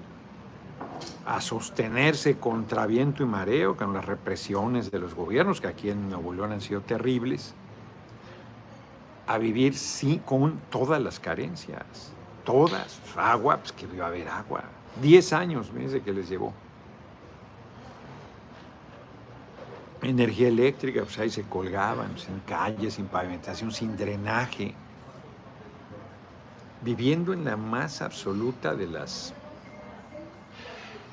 a sostenerse contra viento y mareo, con las represiones de los gobiernos, que aquí en Nuevo León han sido terribles, a vivir sí, con todas las carencias, todas, agua, pues que iba a haber agua, diez años, me dice que les llevó. energía eléctrica, pues ahí se colgaban, sin calles, sin pavimentación, sin drenaje, viviendo en la más absoluta de las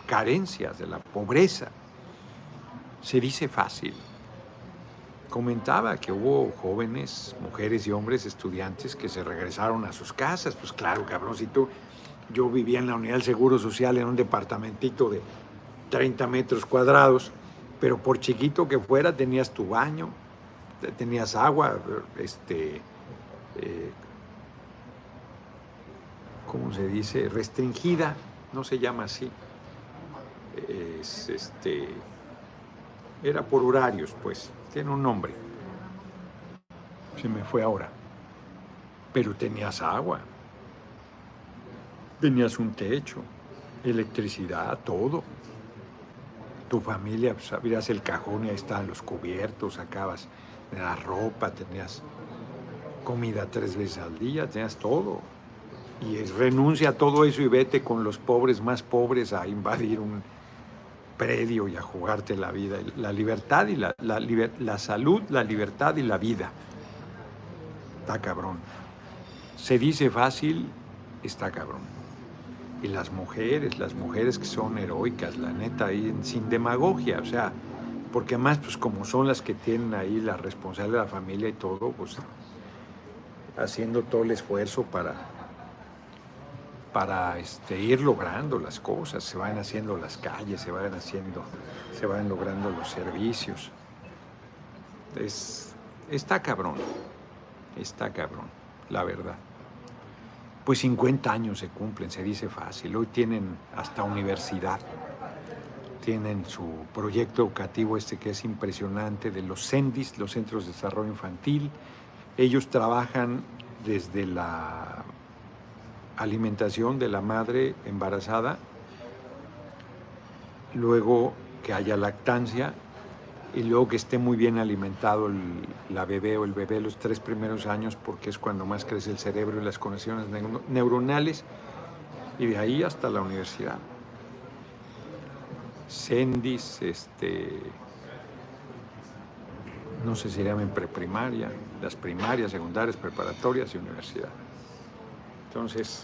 carencias, de la pobreza. Se dice fácil. Comentaba que hubo jóvenes, mujeres y hombres, estudiantes que se regresaron a sus casas. Pues claro, cabrón, si tú, yo vivía en la unidad del Seguro Social en un departamentito de 30 metros cuadrados, pero por chiquito que fuera tenías tu baño, tenías agua, este, eh, ¿cómo se dice? Restringida, no se llama así. Es, este, era por horarios, pues, tiene un nombre. Se me fue ahora. Pero tenías agua, tenías un techo, electricidad, todo tu familia, pues abrías el cajón y ahí estaban los cubiertos, sacabas la ropa, tenías comida tres veces al día, tenías todo. Y renuncia a todo eso y vete con los pobres más pobres a invadir un predio y a jugarte la vida, la libertad y la, la, la salud, la libertad y la vida. Está cabrón. Se dice fácil, está cabrón y las mujeres, las mujeres que son heroicas, la neta, ahí sin demagogia, o sea, porque además, pues como son las que tienen ahí la responsabilidad de la familia y todo, pues haciendo todo el esfuerzo para, para este, ir logrando las cosas, se van haciendo las calles, se van haciendo, se van logrando los servicios. Es, está cabrón, está cabrón, la verdad pues 50 años se cumplen, se dice fácil. Hoy tienen hasta universidad, tienen su proyecto educativo este que es impresionante de los CENDIS, los Centros de Desarrollo Infantil. Ellos trabajan desde la alimentación de la madre embarazada, luego que haya lactancia y luego que esté muy bien alimentado la bebé o el bebé los tres primeros años porque es cuando más crece el cerebro y las conexiones neuronales y de ahí hasta la universidad. Sendis, este, no sé si llaman preprimaria, las primarias, secundarias, preparatorias y universidad. Entonces,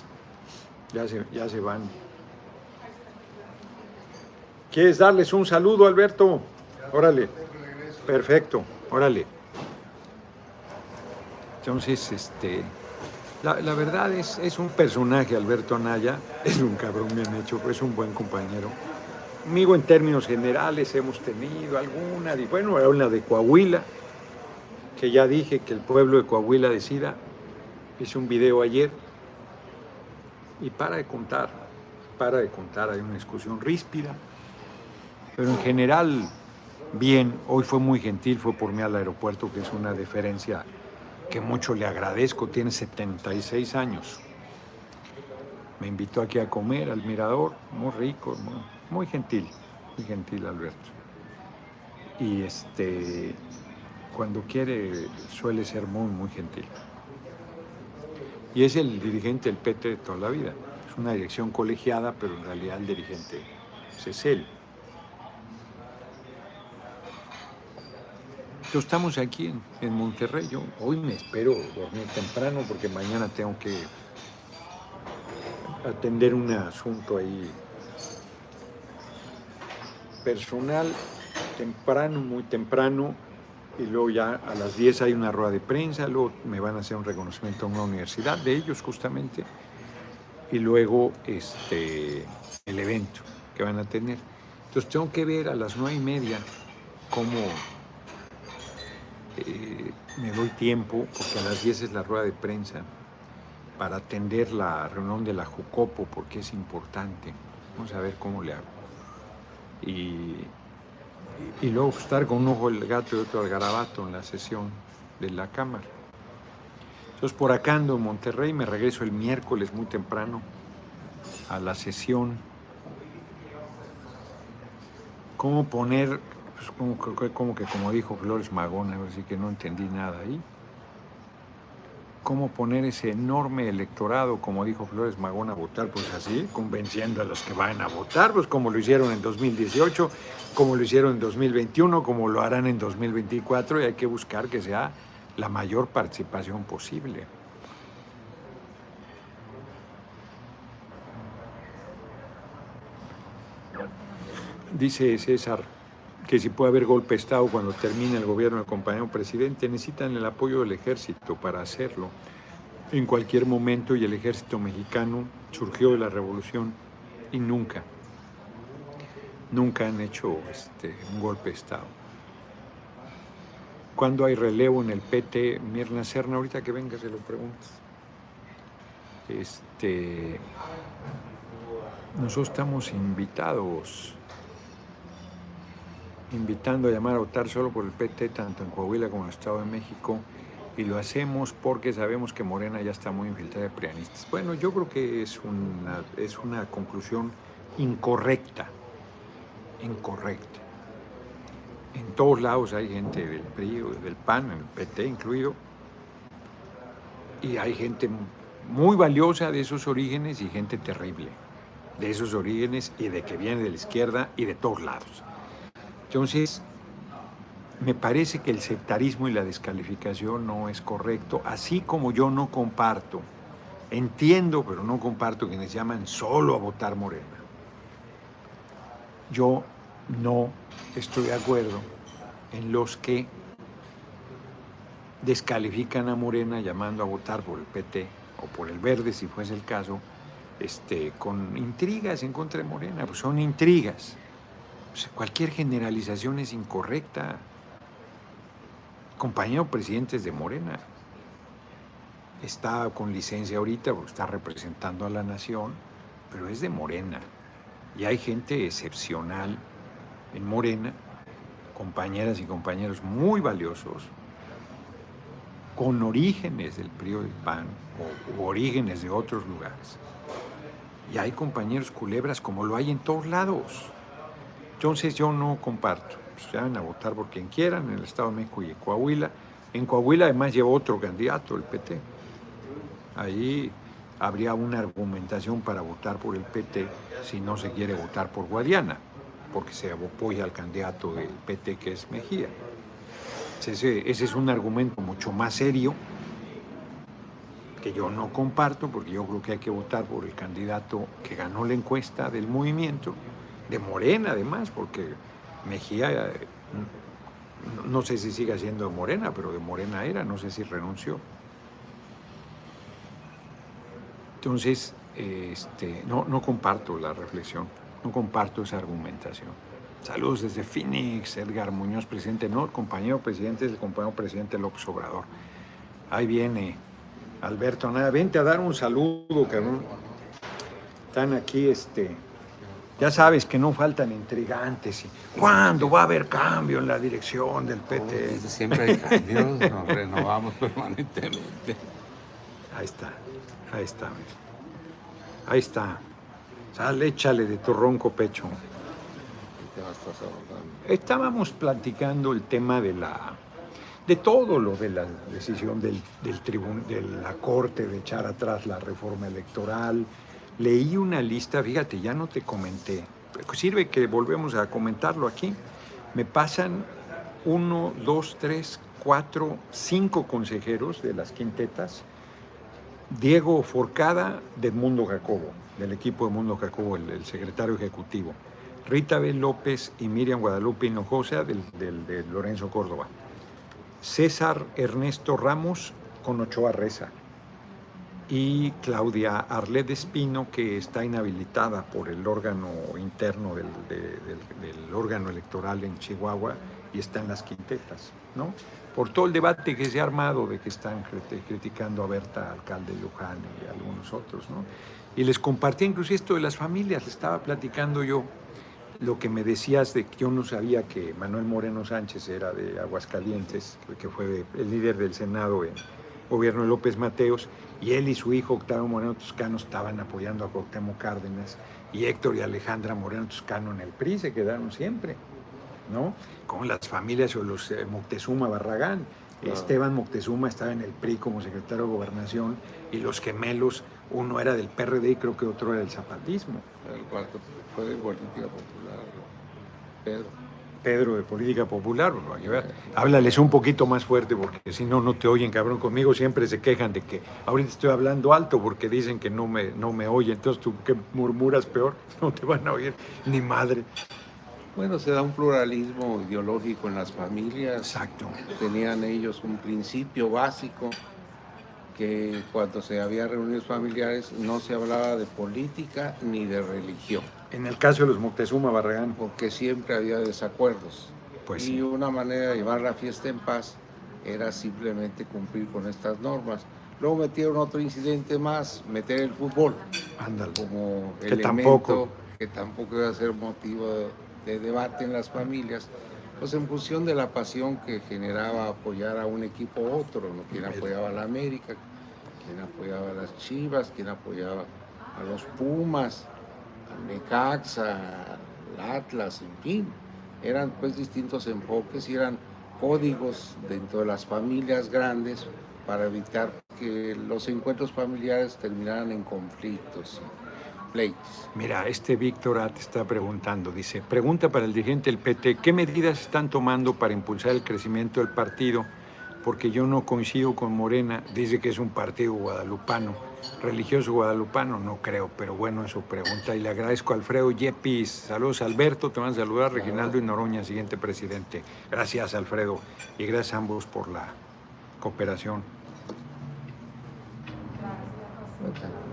ya se, ya se van. ¿Quieres darles un saludo, Alberto? Órale. Perfecto, órale. Entonces, este, la, verdad es, es un personaje, Alberto Anaya, es un cabrón bien hecho, es un buen compañero. Amigo en términos generales hemos tenido alguna, bueno, una de Coahuila, que ya dije que el pueblo de Coahuila decida, hice un video ayer y para de contar, para de contar, hay una discusión ríspida, pero en general bien. Hoy fue muy gentil, fue por mí al aeropuerto, que es una deferencia que mucho le agradezco. Tiene 76 años. Me invitó aquí a comer al mirador, muy rico, muy, gentil, muy gentil Alberto. Y este, cuando quiere suele ser muy, muy gentil. Y es el dirigente del PT de toda la vida. Es una dirección colegiada, pero en realidad el dirigente es él. estamos aquí en, Monterrey. Yo hoy me espero dormir temprano porque mañana tengo que atender un asunto ahí personal, temprano, muy temprano, y luego ya a las 10 hay una rueda de prensa, luego me van a hacer un reconocimiento a una universidad de ellos justamente, y luego este, el evento que van a tener. Entonces tengo que ver a las nueve y media cómo eh, me doy tiempo, porque a las 10 es la rueda de prensa, para atender la reunión de la Jucopo, porque es importante. Vamos a ver cómo le hago. Y, y, luego estar con un ojo el gato y otro al garabato en la sesión de la Cámara. Entonces por acá ando en Monterrey, me regreso el miércoles muy temprano a la sesión. ¿Cómo poner pues, como, que como dijo Flores Magona, así que no entendí nada ahí. ¿Cómo poner ese enorme electorado, como dijo Flores Magona, a votar? Pues así, convenciendo a los que van a votar, pues como lo hicieron en 2018, como lo hicieron en 2021, como lo harán en 2024, y hay que buscar que sea la mayor participación posible. Dice César, que si puede haber golpe de Estado cuando termine el gobierno del compañero presidente, necesitan el apoyo del ejército para hacerlo en cualquier momento y el ejército mexicano surgió de la revolución y nunca, nunca han hecho este, un golpe de Estado. Cuando hay relevo en el PT, Mirna Serna, ahorita que venga se lo preguntas. Este, nosotros estamos invitados invitando a llamar a votar solo por el PT, tanto en Coahuila como en el Estado de México, y lo hacemos porque sabemos que Morena ya está muy infiltrada de prianistas. Bueno, yo creo que es una, es una conclusión incorrecta, incorrecta. En todos lados hay gente del PRI, del PAN, el PT incluido, y hay gente muy valiosa de esos orígenes y gente terrible de esos orígenes y de que viene de la izquierda y de todos lados. Entonces, me parece que el sectarismo y la descalificación no es correcto, así como yo no comparto, entiendo, pero no comparto quienes llaman solo a votar Morena. Yo no estoy de acuerdo en los que descalifican a Morena llamando a votar por el PT o por el Verde, si fuese el caso, este, con intrigas en contra de Morena, pues son intrigas cualquier generalización es incorrecta. Compañero presidente de Morena. Está con licencia ahorita porque está representando a la nación, pero es de Morena. Y hay gente excepcional en Morena, compañeras y compañeros muy valiosos, con orígenes del PRI del PAN o orígenes de otros lugares. Y hay compañeros culebras como lo hay en todos lados. Entonces yo no comparto. Pues van a votar por quien quieran en el Estado de México y en Coahuila. En Coahuila además lleva otro candidato, el PT. Ahí habría una argumentación para votar por el PT si no se quiere votar por Guadiana, porque se apoya al candidato del PT que es Mejía. Ese es un argumento mucho más serio que yo no comparto, porque yo creo que hay que votar por el candidato que ganó la encuesta del movimiento de Morena además, porque Mejía, eh, no, sé si sigue siendo de Morena, pero de Morena era, no sé si renunció. Entonces, este, no, no comparto la reflexión, no comparto esa argumentación. Saludos desde Phoenix, Edgar Muñoz, presidente, no, compañero presidente, es el compañero presidente López Obrador. Ahí viene Alberto Nada, vente a dar un saludo, cabrón. Están aquí, este, ya sabes que no faltan intrigantes. Y, ¿Cuándo va a haber cambio en la dirección del PT? siempre hay cambios, nos renovamos permanentemente. Ahí está, ahí está. Ahí está. Sale, échale de tu ronco pecho. Estábamos platicando el tema de la de todo lo de la decisión del, del de la Corte de echar atrás la reforma electoral, leí una lista, fíjate, ya no te comenté, sirve que volvemos a comentarlo aquí. Me pasan uno, dos, tres, cuatro, cinco consejeros de las quintetas. Diego Forcada de Mundo Jacobo, del equipo de Mundo Jacobo, el, secretario ejecutivo. Rita B. López y Miriam Guadalupe Hinojosa del, del, de Lorenzo Córdoba. César Ernesto Ramos con Ochoa Reza y Claudia Arlet Espino, que está inhabilitada por el órgano interno del, del, órgano electoral en Chihuahua y está en las quintetas, ¿no? Por todo el debate que se ha armado de que están criticando a Berta, alcalde de Luján y algunos otros, ¿no? Y les compartí incluso esto de las familias, les estaba platicando yo lo que me decías de que yo no sabía que Manuel Moreno Sánchez era de Aguascalientes, que fue el líder del Senado en gobierno de López Mateos, y él y su hijo Octavio Moreno Toscano estaban apoyando a Cuauhtémoc Cárdenas, y Héctor y Alejandra Moreno Toscano en el PRI se quedaron siempre, ¿no? Con las familias o los eh, Moctezuma Barragán. Esteban Moctezuma estaba en el PRI como secretario de Gobernación y los gemelos, uno era del PRD y creo que otro era del zapatismo. El cuarto fue de política popular, Pedro. Pedro de Política Popular, háblales un poquito más fuerte porque si no, no te oyen, cabrón. Conmigo siempre se quejan de que ahorita estoy hablando alto porque dicen que no me, no me oyen. Entonces tú que murmuras peor, no te van a oír ni madre. Bueno, se da un pluralismo ideológico en las familias. Exacto. Tenían ellos un principio básico que cuando se había reuniones familiares no se hablaba de política ni de religión. En el caso de los Moctezuma Barragán. Porque siempre había desacuerdos. Pues y una manera de llevar la fiesta en paz era simplemente cumplir con estas normas. Luego metieron otro incidente más, meter el fútbol. Ándale. Como que elemento tampoco. que tampoco iba a ser motivo de debate en las familias, pues en función de la pasión que generaba apoyar a un equipo u otro, ¿no? quien apoyaba a la América, quien apoyaba a las Chivas, quien apoyaba a los Pumas, Necaxa, Atlas, en fin. Eran pues distintos enfoques y eran códigos dentro de las familias grandes para evitar que los encuentros familiares terminaran en conflictos pleitos. Mira, este Víctor A te está preguntando, dice, pregunta para el dirigente del PT, ¿qué medidas están tomando para impulsar el crecimiento del partido? Porque yo no coincido con Morena, dice que es un partido guadalupano, religioso guadalupano, no creo, pero bueno, es su pregunta. Y le agradezco a Alfredo Yepis, saludos Alberto, te van a saludar, Reginaldo y Noroña, siguiente presidente. Gracias Alfredo y gracias a ambos por la cooperación.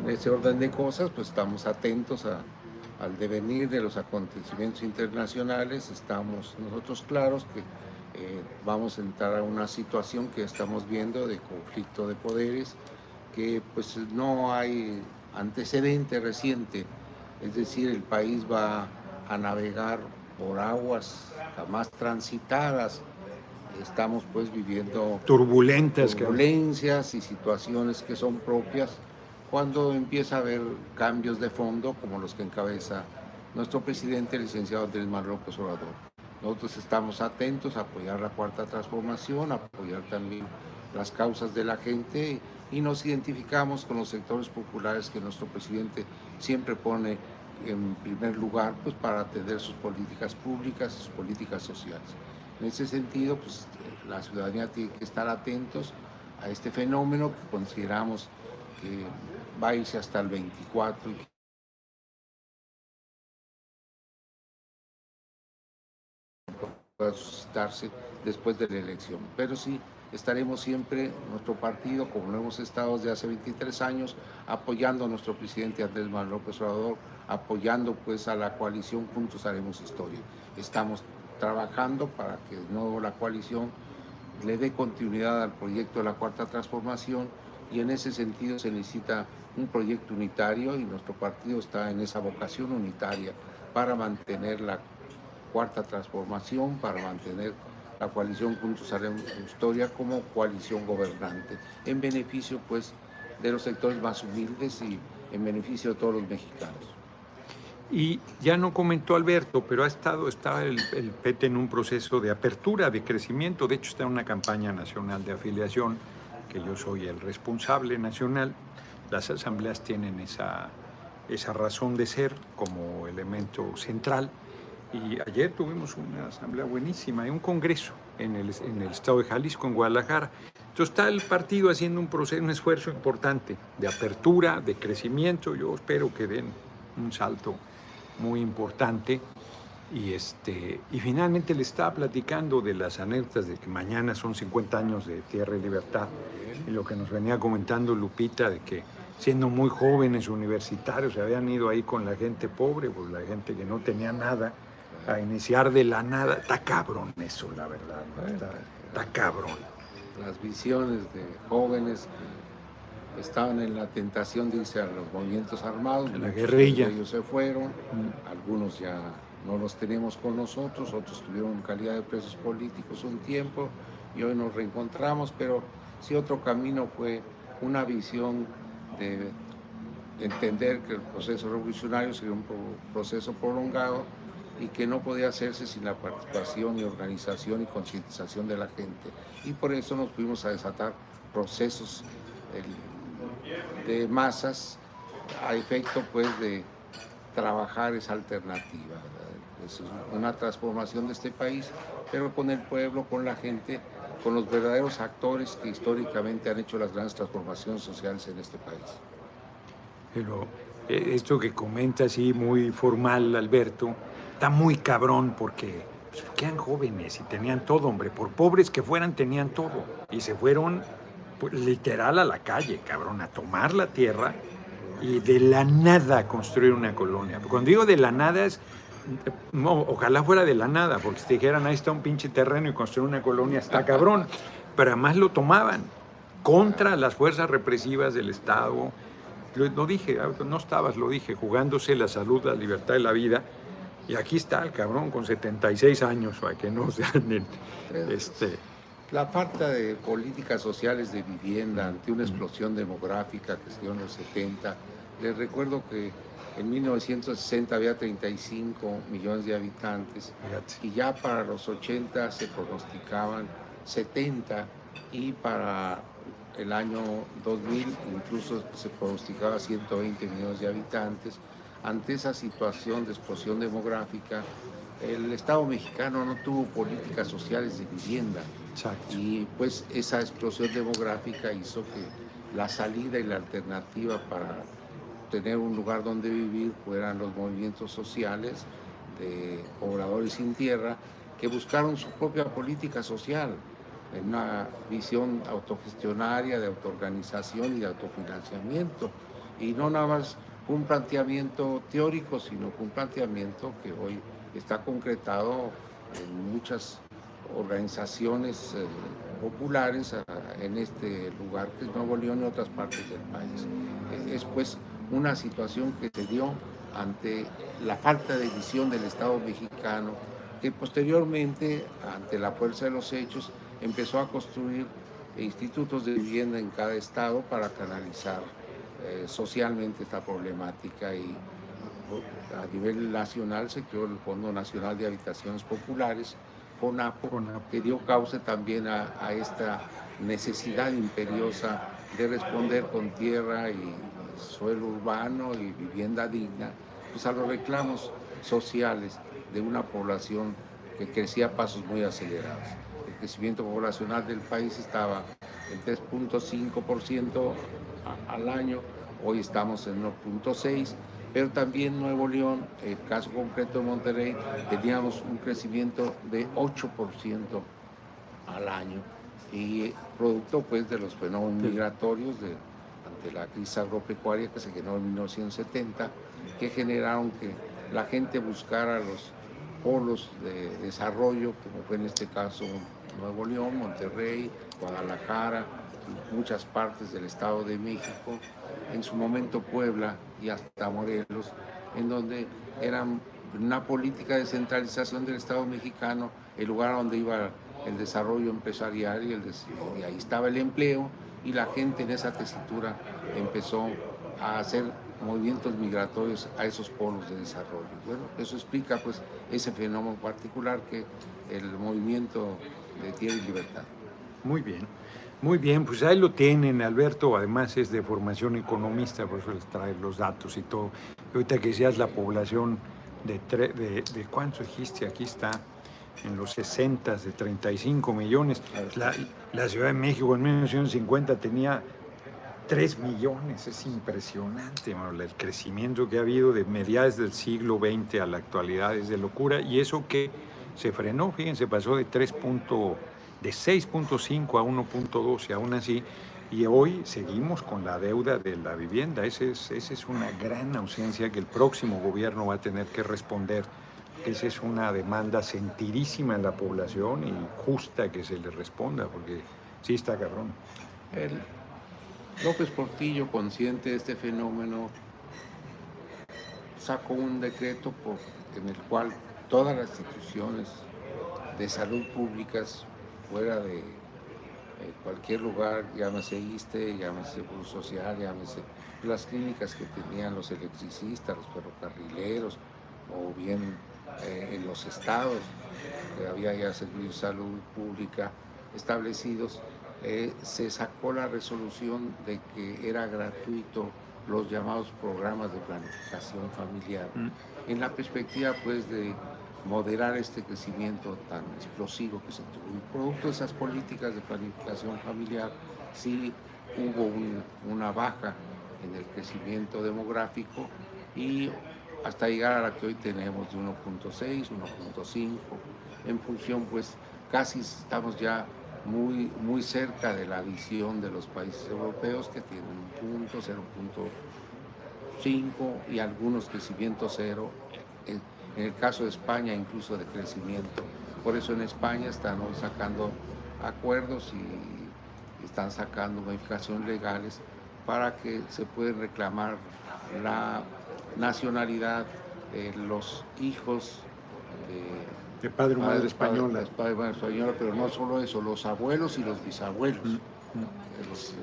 En ese orden de cosas, pues estamos atentos al devenir de los acontecimientos internacionales, estamos nosotros claros que eh, vamos a entrar a una situación que estamos viendo de conflicto de poderes, que pues no hay antecedente reciente, es decir, el país va a navegar por aguas jamás transitadas, estamos pues viviendo turbulentas turbulencias y situaciones que son propias cuando empieza a haber cambios de fondo como los que encabeza nuestro presidente, el licenciado Andrés Manuel López Obrador. Nosotros estamos atentos a apoyar la cuarta transformación, a apoyar también las causas de la gente y nos identificamos con los sectores populares que nuestro presidente siempre pone en primer lugar pues, para atender sus políticas públicas sus políticas sociales. En ese sentido, pues, la ciudadanía tiene que estar atentos a este fenómeno que consideramos que va a irse hasta el 24 y pueda suscitarse después de la elección. Pero sí, estaremos siempre, nuestro partido, como lo hemos estado desde hace 23 años, apoyando a nuestro presidente Andrés Manuel López Obrador, apoyando pues a la coalición Juntos Haremos Historia. Estamos trabajando para que de nuevo la coalición le dé continuidad al proyecto de la Cuarta Transformación y en ese sentido se necesita un proyecto unitario y nuestro partido está en esa vocación unitaria para mantener la cuarta transformación, para mantener la coalición Juntos Haremos Historia como coalición gobernante, en beneficio pues de los sectores más humildes y en beneficio de todos los mexicanos. Y ya no comentó Alberto, pero ha estado, está el, el PT en un proceso de apertura, de crecimiento, de hecho está en una campaña nacional de afiliación que yo soy el responsable nacional, las asambleas tienen esa, esa razón de ser como elemento central. Y ayer tuvimos una asamblea buenísima un congreso en el, en el estado de Jalisco, en Guadalajara. Entonces está el partido haciendo un, proceso, un esfuerzo importante de apertura, de crecimiento. Yo espero que den un salto muy importante. Y, este, y finalmente le estaba platicando de las anécdotas de que mañana son 50 años de Tierra y Libertad. Y lo que nos venía comentando Lupita de que siendo muy jóvenes universitarios se habían ido ahí con la gente pobre, pues la gente que no tenía nada, a iniciar de la nada. Está cabrón eso, la verdad. Está, está cabrón. Las visiones de jóvenes estaban en la tentación de irse a los movimientos armados. En la guerrilla. Ellos se fueron, algunos ya no los tenemos con nosotros, otros tuvieron calidad de presos políticos un tiempo y hoy nos reencontramos, pero sí otro camino fue una visión de entender que el proceso revolucionario sería un proceso prolongado y que no podía hacerse sin la participación y organización y concientización de la gente. Y por eso nos fuimos a desatar procesos de masas a efecto pues de trabajar esa alternativa. Es una transformación de este país, pero con el pueblo, con la gente, con los verdaderos actores que históricamente han hecho las grandes transformaciones sociales en este país. Pero eh, esto que comenta así muy formal Alberto, está muy cabrón porque pues, jóvenes y tenían todo, hombre. Por pobres que fueran, tenían todo. Y se fueron pues, literal a la calle, cabrón, a tomar la tierra y de la nada construir una colonia. Cuando digo de la nada es, ojalá fuera de la nada, porque si dijeran, ahí está un pinche terreno y construir una colonia, está cabrón. Pero además lo tomaban contra las fuerzas represivas del Estado. Lo, dije, no estabas, lo dije, jugándose la salud, la libertad y la vida. Y aquí está el cabrón con 76 años, para que no sean... Este, la falta de políticas sociales de vivienda ante una explosión demográfica que se dio en los 70. Les recuerdo que en 1960 había 35 millones de habitantes y ya para los 80 se pronosticaban 70 y para el año 2000 incluso se pronosticaba 120 millones de habitantes. Ante esa situación de explosión demográfica, el Estado mexicano no tuvo políticas sociales de vivienda. Y pues esa explosión demográfica hizo que la salida y la alternativa para tener un lugar donde vivir fueran los movimientos sociales de pobladores sin tierra que buscaron su propia política social en una visión autogestionaria, de autoorganización y de autofinanciamiento. Y no nada más un planteamiento teórico, sino un planteamiento que hoy está concretado en muchas organizaciones eh, populares en este lugar que es Nuevo León y otras partes del país. Eh, es pues una situación que se dio ante la falta de visión del Estado mexicano, que posteriormente, ante la fuerza de los hechos, empezó a construir institutos de vivienda en cada estado para canalizar eh, socialmente esta problemática y a nivel nacional se creó el Fondo Nacional de Habitaciones Populares, FONAPO, que dio causa también a, esta necesidad imperiosa de responder con tierra y suelo urbano y vivienda digna pues a los reclamos sociales de una población que crecía a pasos muy acelerados. El crecimiento poblacional del país estaba en 3.5% al año, hoy estamos en 1.6% pero también Nuevo León, el caso concreto de Monterrey, teníamos un crecimiento de 8% al año y producto pues de los fenómenos migratorios de, ante la crisis agropecuaria que se generó en 1970, que generaron que la gente buscara los polos de desarrollo, como fue en este caso Nuevo León, Monterrey, Guadalajara, muchas partes del Estado de México, en su momento Puebla y hasta Morelos, en donde eran una política de centralización del Estado mexicano, el lugar donde iba el desarrollo empresarial y, el y ahí estaba el empleo y la gente en esa tesitura empezó a hacer movimientos migratorios a esos polos de desarrollo. Bueno, eso explica pues ese fenómeno particular que el movimiento de tierra y libertad. Muy bien. Muy bien, pues ahí lo tienen, Alberto, además es de formación economista, por eso les trae los datos y todo. ahorita que decías la población de, de, de ¿cuánto dijiste? Aquí está, en los 60 de 35 millones. La, la, Ciudad de México en 1950 tenía 3 millones, es impresionante, el crecimiento que ha habido de mediados del siglo XX a la actualidad es de locura y eso que se frenó, fíjense, pasó de 3. De 6.5 a 1.12, aún así, y hoy seguimos con la deuda de la vivienda. Esa es, esa es una gran ausencia que el próximo gobierno va a tener que responder. Esa es una demanda sentidísima en la población y justa que se le responda, porque sí está cabrón. López Portillo, consciente de este fenómeno, sacó un decreto por, en el cual todas las instituciones de salud públicas fuera de cualquier lugar, llámese ISTE, llámese Seguro Social, llámese las clínicas que tenían los electricistas, los ferrocarrileros, o bien eh, en los estados, que había ya servicios de salud pública establecidos, eh, se sacó la resolución de que era gratuito los llamados programas de planificación familiar, mm. en la perspectiva pues de moderar este crecimiento tan explosivo que se tuvo. Y producto de esas políticas de planificación familiar, sí hubo una baja en el crecimiento demográfico y hasta llegar a la que hoy tenemos de 1.6, 1.5, en función pues casi estamos ya muy, muy cerca de la visión de los países europeos que tienen un punto, 0.5 y algunos crecimientos cero en el caso de España incluso de crecimiento. Por eso en España están sacando acuerdos y están sacando modificaciones legales para que se puedan reclamar la nacionalidad de los hijos de, padre o madre española. Padre, madre española, pero no solo eso, los abuelos y los bisabuelos, mm, mm. Los,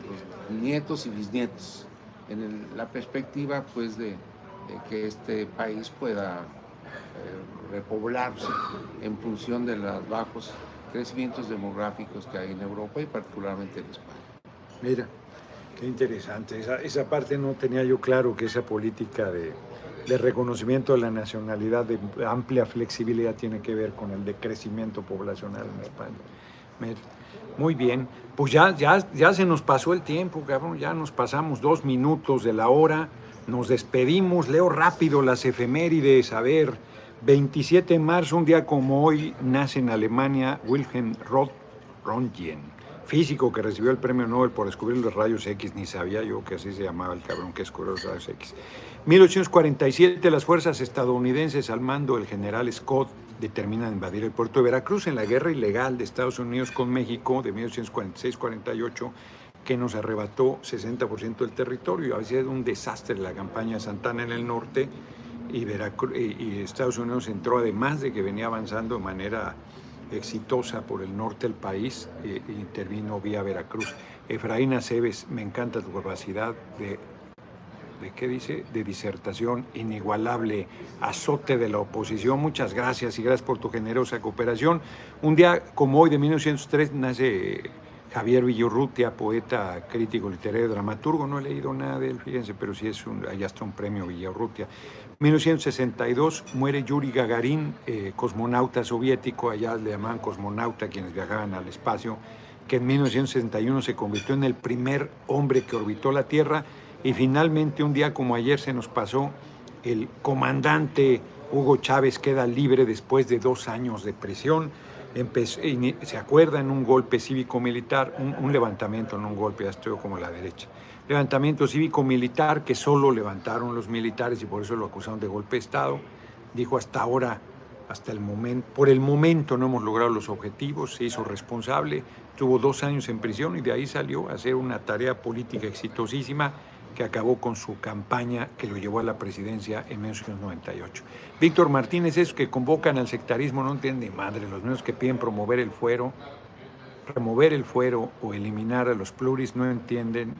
nietos y bisnietos, en la perspectiva pues de que este país pueda eh, repoblarse en función de los bajos crecimientos demográficos que hay en Europa y particularmente en España. Mira, qué interesante. Esa, esa parte no tenía yo claro que esa política de, de, reconocimiento de la nacionalidad de amplia flexibilidad tiene que ver con el decrecimiento poblacional en España. Muy bien, pues ya, ya, ya se nos pasó el tiempo, cabrón, ya nos pasamos dos minutos de la hora, nos despedimos, leo rápido las efemérides, a ver, 27 de marzo, un día como hoy, nace en Alemania Wilhelm Roth Röntgen, físico que recibió el premio Nobel por descubrir los rayos X. Ni sabía yo que así se llamaba el cabrón que descubrió los rayos X. 1847, las fuerzas estadounidenses al mando del general Scott determinan invadir el puerto de Veracruz en la guerra ilegal de Estados Unidos con México de 1846-48 que nos arrebató 60% del territorio. Había sido un desastre la campaña Santana en el norte y, Estados Unidos entró, además de que venía avanzando de manera exitosa por el norte del país, e, intervino vía Veracruz. Efraín Aceves, me encanta tu capacidad de, de, ¿qué dice? De disertación inigualable, azote de la oposición. Muchas gracias y gracias por tu generosa cooperación. Un día como hoy de 1903 nace Javier Villorrutia, poeta, crítico literario, dramaturgo, no he leído nada de él, fíjense, pero sí es un, allá está un premio Villorrutia. 1962 muere Yuri Gagarin, eh, cosmonauta soviético, allá le llamaban cosmonauta quienes viajaban al espacio, que en 1961 se convirtió en el primer hombre que orbitó la Tierra. Y finalmente un día como ayer se nos pasó, el comandante Hugo Chávez queda libre después de dos años de prisión se acuerda en un golpe cívico-militar, un, levantamiento, no un golpe, ya estoy como la derecha, levantamiento cívico-militar que solo levantaron los militares y por eso lo acusaron de golpe de Estado. Dijo hasta ahora, hasta el momento, por el momento no hemos logrado los objetivos, se hizo responsable, tuvo dos años en prisión y de ahí salió a hacer una tarea política exitosísima que acabó con su campaña que lo llevó a la presidencia en 1998. Víctor Martínez, esos que convocan al sectarismo no entienden madre, los mismos que piden promover el fuero, remover el fuero o eliminar a los pluris no entienden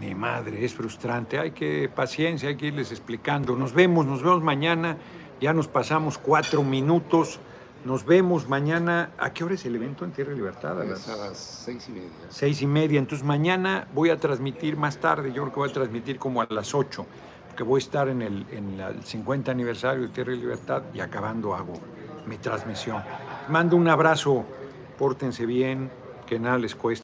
ni madre, es frustrante, hay que paciencia, hay que irles explicando. Nos vemos, nos vemos mañana, ya nos pasamos cuatro minutos. Nos vemos mañana. ¿A qué hora es el evento en Tierra y Libertad? A las, seis y media. Seis y media. Entonces mañana voy a transmitir más tarde. Yo creo que voy a transmitir como a las ocho, porque voy a estar en el, en el 50 aniversario de Tierra y Libertad y acabando hago mi transmisión. Mando un abrazo. Pórtense bien, que nada les cueste.